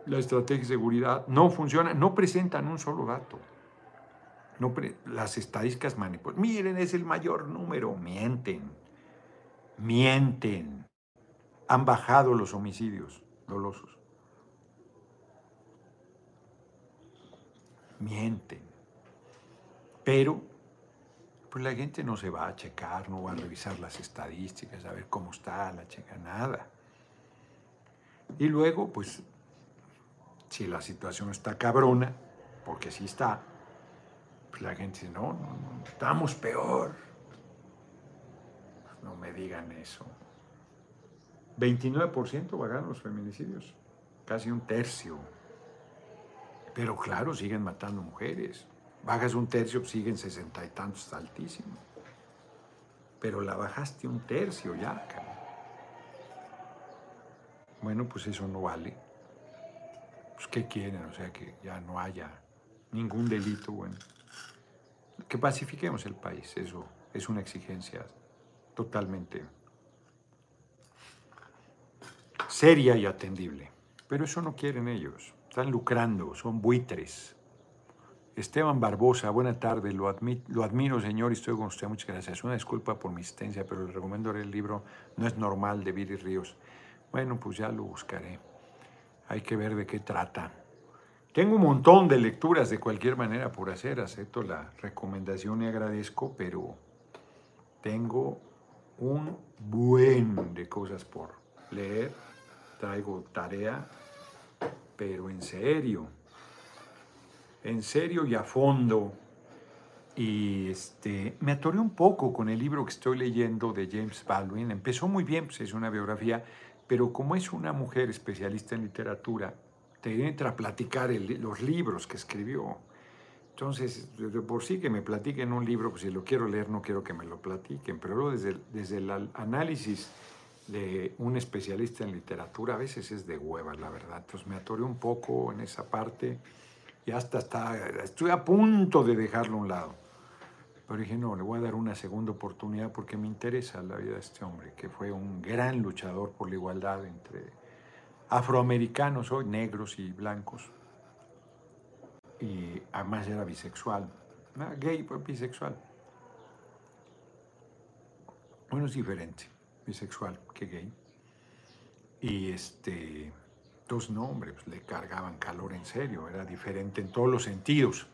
la estrategia de seguridad, no funciona, no presentan un solo dato. No las estadísticas manipulan. Miren, es el mayor número. Mienten. Mienten. Han bajado los homicidios dolosos. Mienten. Pero, pues la gente no se va a checar, no va a revisar las estadísticas, a ver cómo está la checa, nada. Y luego, pues si la situación está cabrona, porque sí está, pues la gente dice, no, no, estamos peor. No me digan eso. 29% bajaron los feminicidios, casi un tercio. Pero claro, siguen matando mujeres. Bajas un tercio, siguen sesenta y tantos, altísimo. Pero la bajaste un tercio ya, Bueno, pues eso no vale. Pues, ¿qué quieren? O sea, que ya no haya ningún delito, bueno. Que pacifiquemos el país, eso es una exigencia totalmente seria y atendible. Pero eso no quieren ellos. Están lucrando, son buitres. Esteban Barbosa, buena tarde, lo, lo admiro señor y estoy con usted, muchas gracias. Una disculpa por mi asistencia, pero le recomiendo el libro No es normal de Viri Ríos. Bueno, pues ya lo buscaré hay que ver de qué trata. Tengo un montón de lecturas de cualquier manera por hacer, acepto la recomendación y agradezco, pero tengo un buen de cosas por leer, traigo tarea, pero en serio, en serio y a fondo. Y este, me atoré un poco con el libro que estoy leyendo de James Baldwin. Empezó muy bien, pues es una biografía, pero como es una mujer especialista en literatura, te entra a platicar los libros que escribió. Entonces, por sí que me platiquen un libro, pues si lo quiero leer, no quiero que me lo platiquen, pero desde, desde el análisis de un especialista en literatura, a veces es de hueva, la verdad. Entonces me atoré un poco en esa parte y hasta está, estoy a punto de dejarlo a un lado. Pero dije, no, le voy a dar una segunda oportunidad porque me interesa la vida de este hombre, que fue un gran luchador por la igualdad entre afroamericanos, hoy negros y blancos. Y además era bisexual. gay, pero bisexual. Bueno, es diferente, bisexual que gay. Y este, dos nombres, pues, le cargaban calor en serio, era diferente en todos los sentidos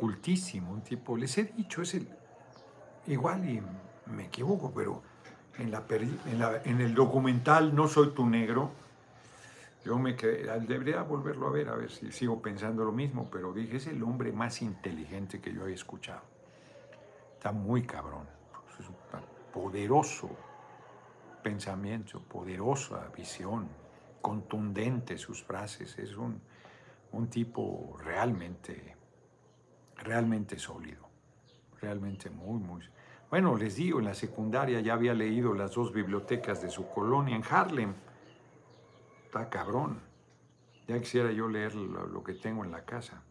cultísimo, un tipo, les he dicho, es el, igual y me equivoco, pero en, la, en, el documental No soy tu negro, yo me quedé, debería volverlo a ver, a ver si sigo pensando lo mismo, pero dije, es el hombre más inteligente que yo he escuchado. Está muy cabrón, es un poderoso pensamiento, poderosa visión, contundente sus frases, es un, un tipo realmente realmente sólido, realmente muy, muy... Bueno, les digo, en la secundaria ya había leído las dos bibliotecas de su colonia en Harlem. Está cabrón. Ya quisiera yo leer lo, que tengo en la casa.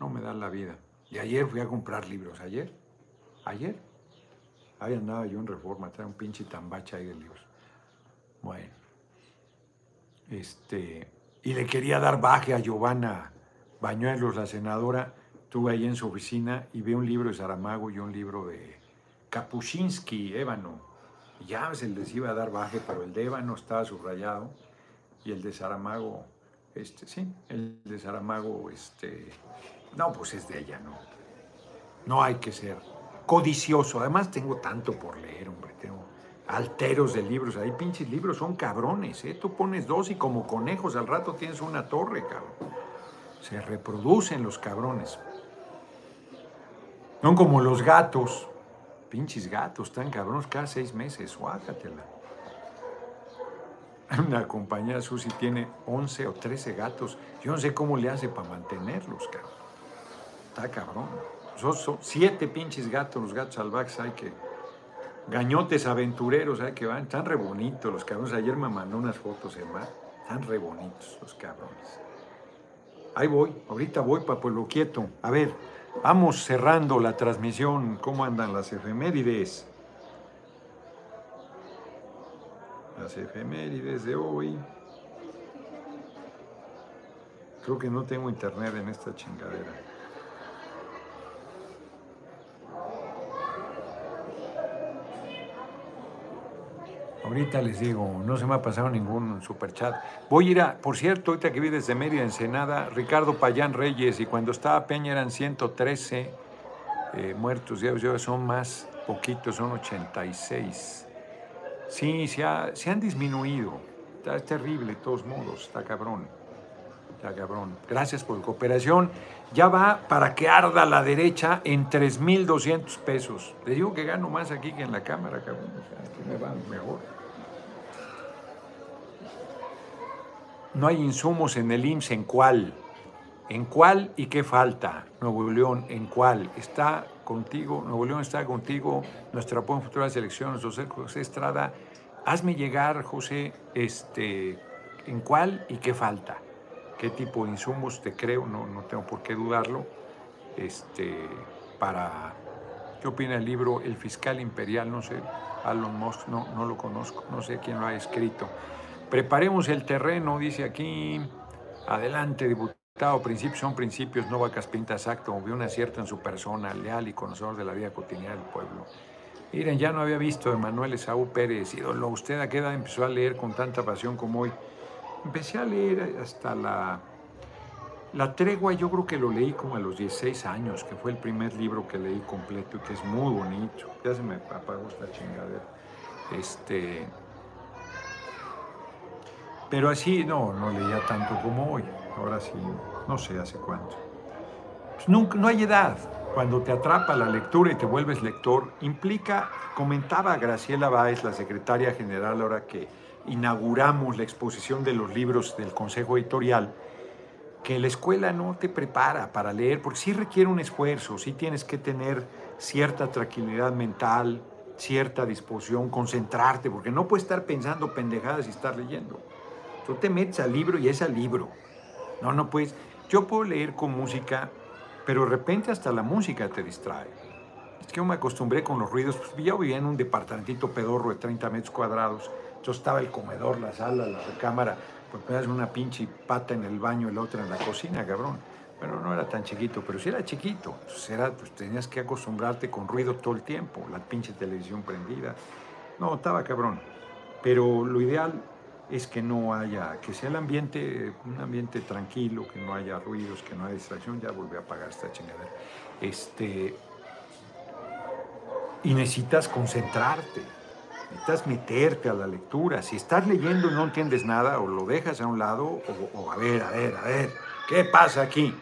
No me da la vida. Y ayer fui a comprar libros. ¿Ayer? ¿Ayer? Ahí andaba yo en reforma, trae un pinche tambacha ahí de libros. Bueno. Este. Y le quería dar baje a Giovanna Bañuelos, la senadora. Estuve ahí en su oficina y vi un libro de Saramago y un libro de Kapuscinski, Ébano. ya se les iba a dar baje, pero el de Ébano estaba subrayado y el de Saramago este, sí, el de Saramago, este, no, pues es de ella, no. No hay que ser codicioso. Además tengo tanto por leer, hombre. Tengo alteros de libros. Ahí pinches libros son cabrones, ¿eh? Tú pones dos y como conejos al rato tienes una torre, cabrón. Se reproducen los cabrones. Son como los gatos. Pinches gatos, tan cabrones cada seis meses. Suájatela. Una compañera Susi tiene 11 o 13 gatos. Yo no sé cómo le hace para mantenerlos, cabrón. Está cabrón. Son, siete pinches gatos, los gatos salvajes hay que. Gañotes aventureros, hay que van. Están re bonitos los cabrones. Ayer me mandó unas fotos, hermano. Están re bonitos los cabrones. Ahí voy, ahorita voy para Pueblo Quieto. A ver, vamos cerrando la transmisión. ¿Cómo andan las efemérides? las efemérides de hoy. Creo que no tengo internet en esta chingadera. Ahorita les digo, no se me ha pasado ningún superchat. Voy a ir a, por cierto, ahorita que vi desde Mérida, Ensenada, Ricardo Payán Reyes, y cuando estaba Peña eran 113 eh, muertos, ya son más poquitos, son 86. Sí, se, han disminuido. Está, es terrible, de todos modos, está cabrón. Está cabrón. Gracias por la cooperación. Ya va para que arda la derecha en 3.200 pesos. Le digo que gano más aquí que en la cámara, cabrón. aquí me va mejor. No hay insumos en el IMSS, ¿en cuál? ¿En cuál y qué falta? Nuevo León, ¿en cuál? Está contigo, Nuevo León está contigo, nuestra apoyo en futuras elecciones, José, José Estrada, hazme llegar, José, este, en cuál y qué falta, qué tipo de insumos te creo, no, no tengo por qué dudarlo, este, para, ¿qué opina el libro El Fiscal Imperial? No sé, Alon Musk, no, no lo conozco, no sé quién lo ha escrito. Preparemos el terreno, dice aquí, adelante, diputado principios son principios, no vacas pintas acto, vio un acierto en su persona, leal y conocedor de la vida cotidiana del pueblo. Miren, ya no había visto a Emanuel Esaú Pérez, ídolo, ¿usted a qué edad empezó a leer con tanta pasión como hoy? Empecé a leer hasta la, la tregua, yo creo que lo leí como a los 16 años, que fue el primer libro que leí completo y que es muy bonito. Ya se me apagó esta chingadera. Este, pero así no, no leía tanto como hoy ahora sí, no sé hace cuánto. Pues nunca, no hay edad. Cuando te atrapa la lectura y te vuelves lector, implica, comentaba Graciela Báez, la secretaria general, ahora que inauguramos la exposición de los libros del Consejo Editorial, que la escuela no te prepara para leer, porque sí requiere un esfuerzo, sí tienes que tener cierta tranquilidad mental, cierta disposición, concentrarte, porque no puedes estar pensando pendejadas y estar leyendo. Tú te metes al libro y es al libro. No, no puedes. Yo puedo leer con música, pero de repente hasta la música te distrae. Es que yo me acostumbré con los ruidos. Pues yo vivía en un departamentito pedorro de 30 metros cuadrados. Yo estaba el comedor, la sala, la recámara. Pues me das una pinche pata en el baño y la otra en la cocina, cabrón. Pero no era tan chiquito, pero sí era chiquito. Entonces era, pues tenías que acostumbrarte con ruido todo el tiempo. La pinche televisión prendida. No, estaba cabrón. Pero lo ideal es que no haya, que sea el ambiente, un ambiente tranquilo, que no haya ruidos, que no haya distracción, ya volví a apagar esta chingadera. Este, y necesitas concentrarte, necesitas meterte a la lectura. Si estás leyendo y no entiendes nada, o lo dejas a un lado, o, a ver, a ver, a ver, ¿qué pasa aquí?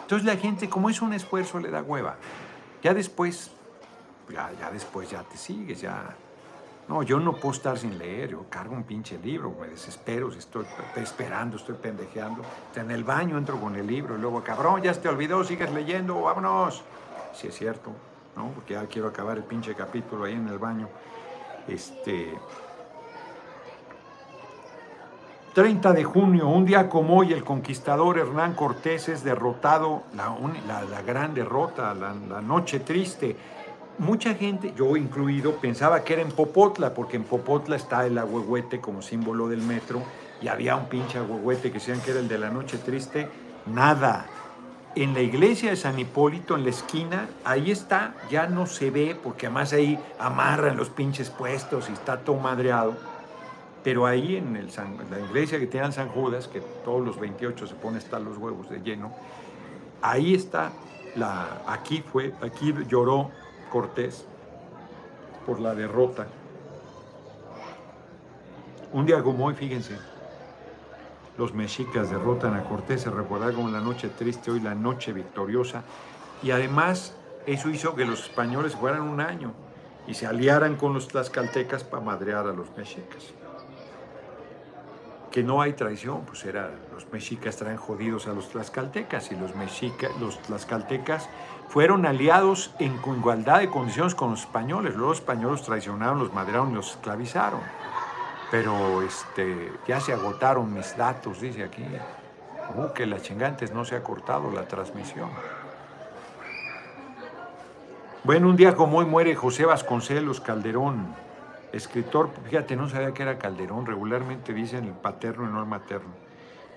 Entonces la gente, como es un esfuerzo, le da hueva. Ya después, ya, ya después ya te sigues, ya No, yo no puedo estar sin leer, yo cargo un pinche libro, me desespero, estoy esperando, estoy pendejeando. En el baño entro con el libro y luego, cabrón, ya se te olvidó, sigues leyendo, vámonos. Si es cierto, ¿no? Porque ya quiero acabar el pinche capítulo ahí en el baño. Este. 30 de junio, un día como hoy, el conquistador Hernán Cortés es derrotado, la, la, gran derrota, la, la noche triste mucha gente, yo incluido, pensaba que era en Popotla, porque en Popotla está el agüehuete como símbolo del metro, y había un pinche agüehuete que decían que era el de la noche triste. Nada. En la iglesia de San Hipólito, en la esquina, ahí está, ya no se ve, porque además ahí amarran los pinches puestos y está todo madreado. Pero ahí en, la iglesia que tiene San Judas, que todos los 28 se pone hasta los huevos de lleno, ahí está, la, aquí fue, aquí lloró Cortés por la derrota. Un día como hoy, fíjense, los mexicas derrotan a Cortés, se recuerda como la noche triste, hoy la noche victoriosa, y además eso hizo que los españoles fueran un año y se aliaran con los tlaxcaltecas para madrear a los mexicas que no hay traición, pues era, los mexicas traen jodidos a los tlaxcaltecas y los, mexicas, los tlaxcaltecas fueron aliados en igualdad de condiciones con los españoles. Los españoles traicionaron, los madrearon los esclavizaron. Pero este, ya se agotaron mis datos, dice aquí. Uh, que la chingantes no se ha cortado la transmisión. Bueno, un día como hoy muere José Vasconcelos Calderón, escritor, fíjate, no sabía que era Calderón, regularmente dicen el paterno y no el materno.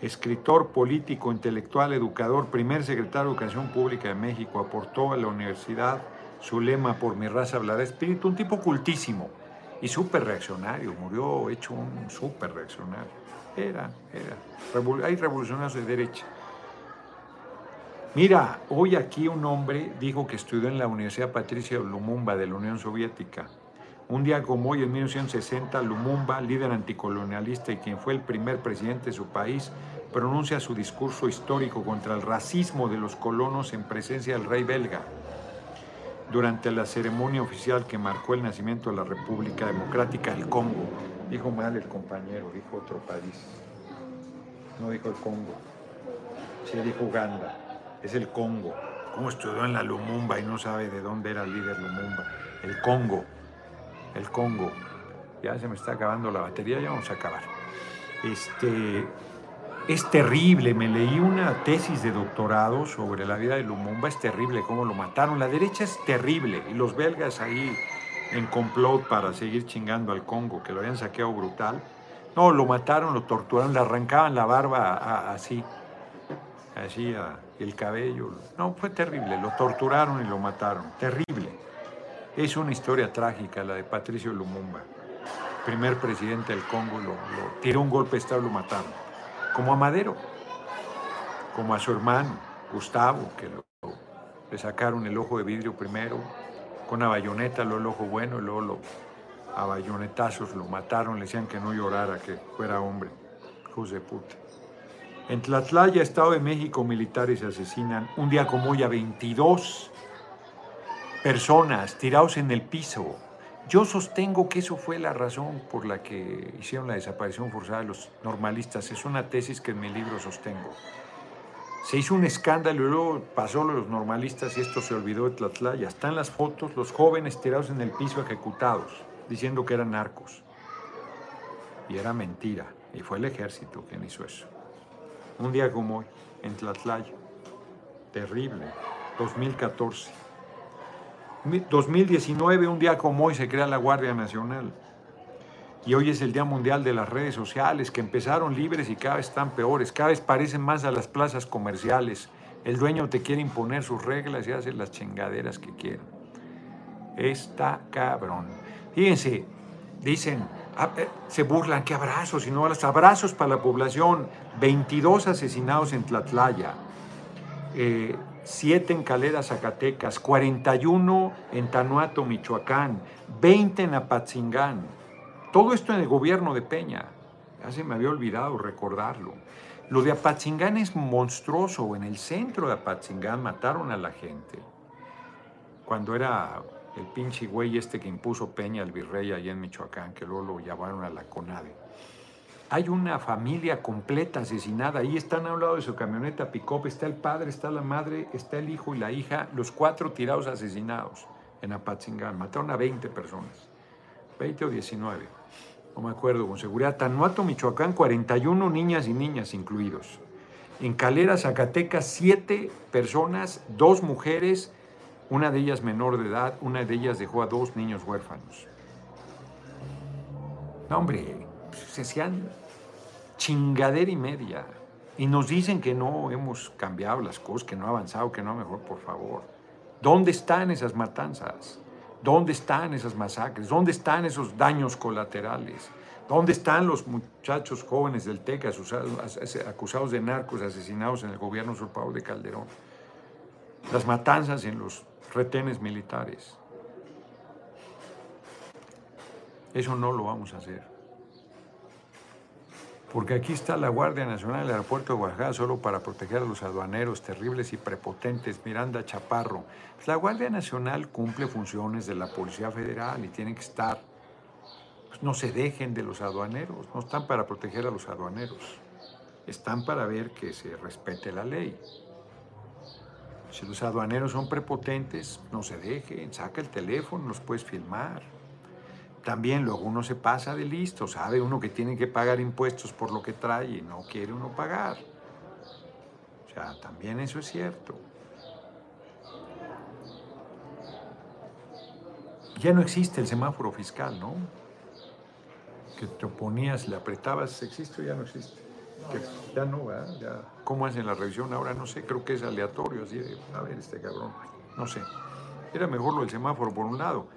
Escritor, político, intelectual, educador, primer secretario de Educación Pública de México, aportó a la universidad su lema por mi raza hablará espíritu, un tipo cultísimo y súper reaccionario, murió hecho un súper reaccionario. Era, era, hay revolucionarios de derecha. Mira, hoy aquí un hombre dijo que estudió en la Universidad Patricia Lumumba de la Unión Soviética un día como hoy, en 1960, Lumumba, líder anticolonialista y quien fue el primer presidente de su país, pronuncia su discurso histórico contra el racismo de los colonos en presencia del rey belga durante la ceremonia oficial que marcó el nacimiento de la República Democrática del Congo. Dijo mal el compañero, dijo otro país. No dijo el Congo. Sí dijo Uganda. Es el Congo. ¿Cómo estudió en la Lumumba y no sabe de dónde era el líder Lumumba? El Congo el Congo. Ya se me está acabando la batería, ya vamos a acabar. Este, es terrible, me leí una tesis de doctorado sobre la vida de Lumumba, es terrible cómo lo mataron. La derecha es terrible y los belgas ahí en complot para seguir chingando al Congo, que lo habían saqueado brutal. No, lo mataron, lo torturaron, le arrancaban la barba así, así, el cabello. No, fue terrible, lo torturaron y lo mataron, terrible. Es una historia trágica la de Patricio Lumumba, primer presidente del Congo, lo, tiró un golpe de Estado y lo mataron. Como a Madero, como a su hermano Gustavo, que le sacaron el ojo de vidrio primero, con una bayoneta, luego el ojo bueno, luego a bayonetazos lo mataron, le decían que no llorara, que fuera hombre. Hijos de puta. En Tlatlaya, Estado de México, militares asesinan un día como hoy a 22 personas tirados en el piso. Yo sostengo que eso fue la razón por la que hicieron la desaparición forzada de los normalistas. Es una tesis que en mi libro sostengo. Se hizo un escándalo y luego pasó lo de los normalistas y esto se olvidó de Tlatlaya. Están las fotos, los jóvenes tirados en el piso ejecutados, diciendo que eran narcos. Y era mentira. Y fue el ejército quien hizo eso. Un día como hoy, en Tlatlaya. Terrible. 2014. 2019, un día como hoy, se crea la Guardia Nacional. Y hoy es el Día Mundial de las Redes Sociales, que empezaron libres y cada vez están peores, cada vez parecen más a las plazas comerciales. El dueño te quiere imponer sus reglas y hace las chingaderas que quiere. Está cabrón. Fíjense, dicen, ah, eh, se burlan, qué abrazos, y no los abrazos para la población. 22 asesinados en Tlatlaya. Eh, 7 en Calera, Zacatecas, 41 en Tanuato, Michoacán, 20 en Apatzingán. Todo esto en el gobierno de Peña. Ya se me había olvidado recordarlo. Lo de Apatzingán es monstruoso. En el centro de Apatzingán mataron a la gente. Cuando era el pinche güey este que impuso Peña, el virrey allá en Michoacán, que luego lo llevaron a la CONADE. Hay una familia completa asesinada. Ahí están a un lado de su camioneta pick-up. Está el padre, está la madre, está el hijo y la hija. Los cuatro tirados asesinados en Apatzingán. Mataron a 20 personas. 20 o 19. No me acuerdo con seguridad. Tanuato, Michoacán, 41 niñas y niñas incluidos. En Calera, Zacatecas, 7 personas, dos mujeres, una de ellas menor de edad, una de ellas dejó a dos niños huérfanos. No, hombre, se hacían chingadera y media. Y nos dicen que no hemos cambiado las cosas, que no ha avanzado, que no mejor, por favor. ¿Dónde están esas matanzas? ¿Dónde están esas masacres? ¿Dónde están esos daños colaterales? ¿Dónde están los muchachos jóvenes del TEC acusados de narcos asesinados en el gobierno usurpado de Calderón? Las matanzas en los retenes militares. Eso no lo vamos a hacer porque aquí está la Guardia Nacional del Aeropuerto de Oaxaca solo para proteger a los aduaneros terribles y prepotentes, Miranda Chaparro. Pues la Guardia Nacional cumple funciones de la Policía Federal y tienen que estar. Pues no se dejen de los aduaneros, no están para proteger a los aduaneros, están para ver que se respete la ley. Si los aduaneros son prepotentes, no se dejen, saca el teléfono, los puedes filmar también luego uno se pasa de listo, sabe uno que tiene que pagar impuestos por lo que trae y no quiere uno pagar. O sea, también eso es cierto. Ya no existe el semáforo fiscal, ¿no? Que te oponías, le apretabas, ¿existe o ya no existe? ya no, ¿verdad? Ya, ¿Cómo hacen la revisión ahora? No sé, creo que es aleatorio, así de, a ver, este cabrón, no sé. Era mejor lo del semáforo por un lado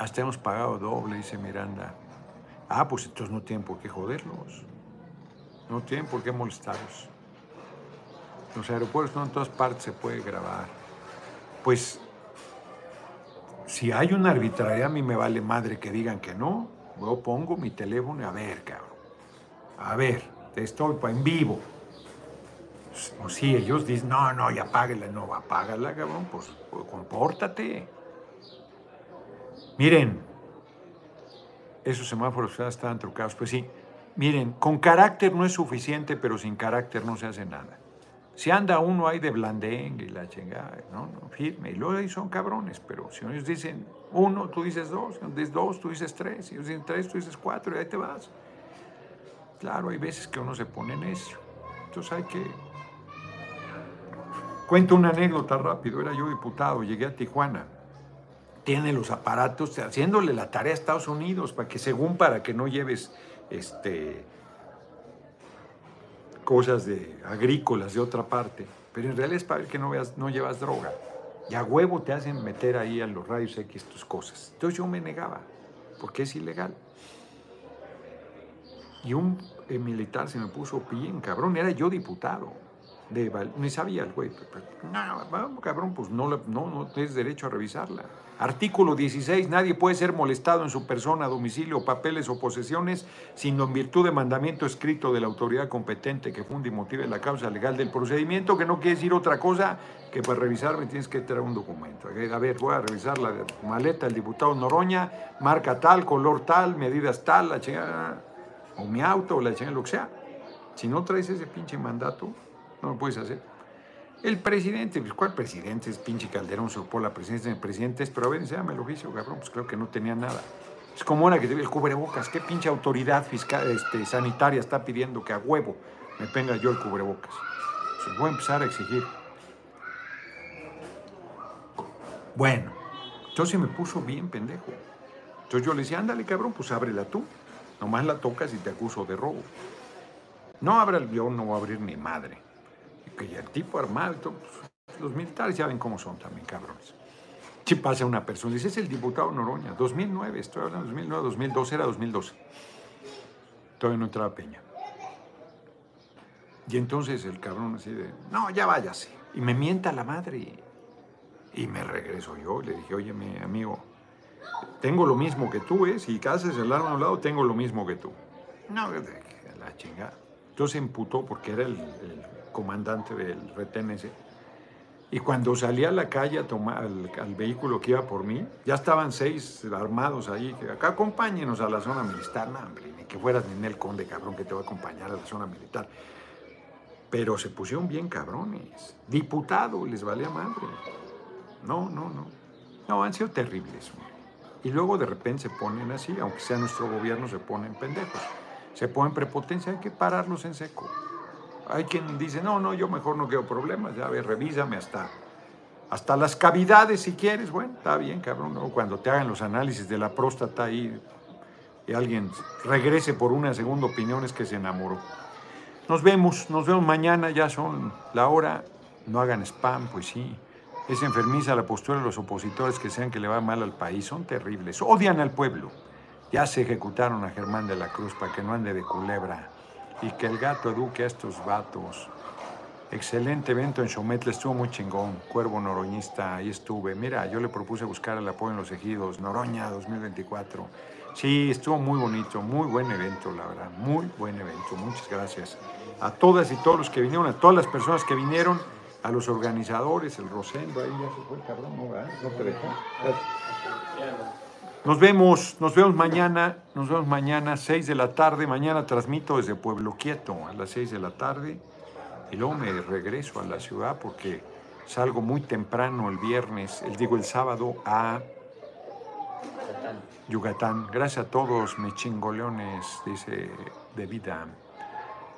hasta hemos pagado doble, dice Miranda. Ah, pues entonces no tienen por qué joderlos. No tienen por qué molestarlos. Los aeropuertos no en todas partes se puede grabar. Pues si hay una arbitrariedad, a mí me vale madre que digan que no. Yo pongo mi teléfono y a ver, cabrón. A ver, te estoy en vivo. O si ellos dicen, no, no, ya apáguela, no, apágala, cabrón, pues, pues compórtate. Miren, esos semáforos estaban trucados. Pues sí, miren, con carácter no es suficiente, pero sin carácter no se hace nada. Si anda uno ahí de blandengue y la chingada, no, no, firme. Y luego ahí son cabrones, pero si ellos dicen uno, tú dices dos. Si dices dos, tú dices tres. Si ellos dicen tres, tú dices cuatro y ahí te vas. Claro, hay veces que uno se pone en eso. Entonces hay que... Cuento una anécdota rápido. Era yo diputado, llegué a Tijuana tiene los aparatos, haciéndole la tarea a Estados Unidos, para que según para que no lleves este, cosas de agrícolas de otra parte, pero en realidad es para ver que no, veas, no llevas droga. Y a huevo te hacen meter ahí a los rayos X tus cosas. Entonces yo me negaba, porque es ilegal. Y un eh, militar se me puso bien cabrón, era yo diputado. De, ni sabía el güey. No, cabrón, pues no, no, no tienes derecho a revisarla. Artículo 16. Nadie puede ser molestado en su persona, domicilio, papeles o posesiones, sino en virtud de mandamiento escrito de la autoridad competente que funde y motive la causa legal del procedimiento, que no quiere decir otra cosa que para revisarme tienes que traer un documento. A ver, voy a revisar la maleta del diputado Noroña, marca tal, color tal, medidas tal, la chingada, o mi auto, o la chingada, lo que sea. Si no traes ese pinche mandato, no lo puedes hacer. El presidente, pues, ¿cuál presidente? Es pinche Calderón, ocupó la presidencia del presidente, pero a ver, enséñame el oficio, cabrón, pues creo que no tenía nada. Es como ahora que te el cubrebocas, ¿qué pinche autoridad fiscal, este, sanitaria está pidiendo que a huevo me tenga yo el cubrebocas? Pues voy a empezar a exigir. Bueno, entonces me puso bien pendejo. Entonces yo le decía, ándale, cabrón, pues ábrela tú. Nomás la tocas y te acuso de robo. No abra, yo no voy a abrir mi madre y el tipo armado, pues, los militares ya ven cómo son también, cabrones. Si pasa una persona, dice, es el diputado Noroña, 2009, estoy hablando de 2009, 2012, era 2012. Todavía no entraba Peña. Y entonces el cabrón así de, no, ya váyase. Y me mienta la madre. Y me regreso yo, le dije, oye, mi amigo, tengo lo mismo que tú, ¿eh? Si haces el arma a un lado, tengo lo mismo que tú. No, la chingada. Entonces emputó porque era el comandante del retén ese. Y cuando salí a la calle a tomar al, vehículo que iba por mí, ya estaban seis armados ahí. Que acá acompáñenos a la zona militar. No, hombre, ni que fueras el Conde, cabrón, que te va a acompañar a la zona militar. Pero se pusieron bien cabrones. Diputado, les valía madre. No, no, no. No, han sido terribles. Y luego de repente se ponen así, aunque sea nuestro gobierno, se ponen pendejos. Se ponen prepotencia, hay que pararlos en seco. Hay quien dice, no, no, yo mejor no quiero problemas, ya ve, revísame hasta, hasta las cavidades si quieres. Bueno, está bien, cabrón. Cuando te hagan los análisis de la próstata ahí y alguien regrese por una segunda opinión es que se enamoró. Nos vemos, nos vemos mañana, ya son la hora. No hagan spam, pues sí. Es enfermiza la postura de los opositores que sean que le va mal al país. Son terribles. Odian al pueblo. Ya se ejecutaron a Germán de la Cruz para que no ande de culebra y que el gato eduque a estos vatos. Excelente evento en Chometla, estuvo muy chingón. Cuervo Noroñista, ahí estuve. Mira, yo le propuse buscar el apoyo en los ejidos. Noroña 2024. Sí, estuvo muy bonito, muy buen evento, la verdad. Muy buen evento. Muchas gracias a todas y todos los que vinieron, a todas las personas que vinieron, a los organizadores, el Rosendo, ahí ya se fue cabrón, ¿no? ¿No te dejó? Nos vemos, nos vemos mañana, nos vemos mañana, 6 de la tarde. Mañana transmito desde Pueblo Quieto a las 6 de la tarde y luego me regreso a la ciudad porque salgo muy temprano el viernes, el digo el sábado a Yucatán. Gracias a todos mis chingoleones, dice de vida.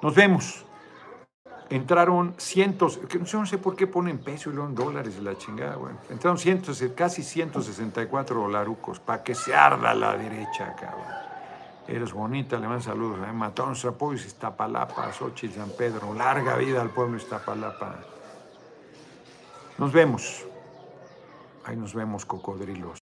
Nos vemos entraron cientos, yo no sé por qué ponen peso y luego en dólares la chingada, bueno, entraron cientos, casi 164 dolarucos para que se arda la derecha, cabrón. Eres bonita, le mando saludos a Emma Tonsa, pues Iztapalapa, Xochitl, San Pedro, larga vida al pueblo Iztapalapa. Nos vemos. Ahí nos vemos, cocodrilos.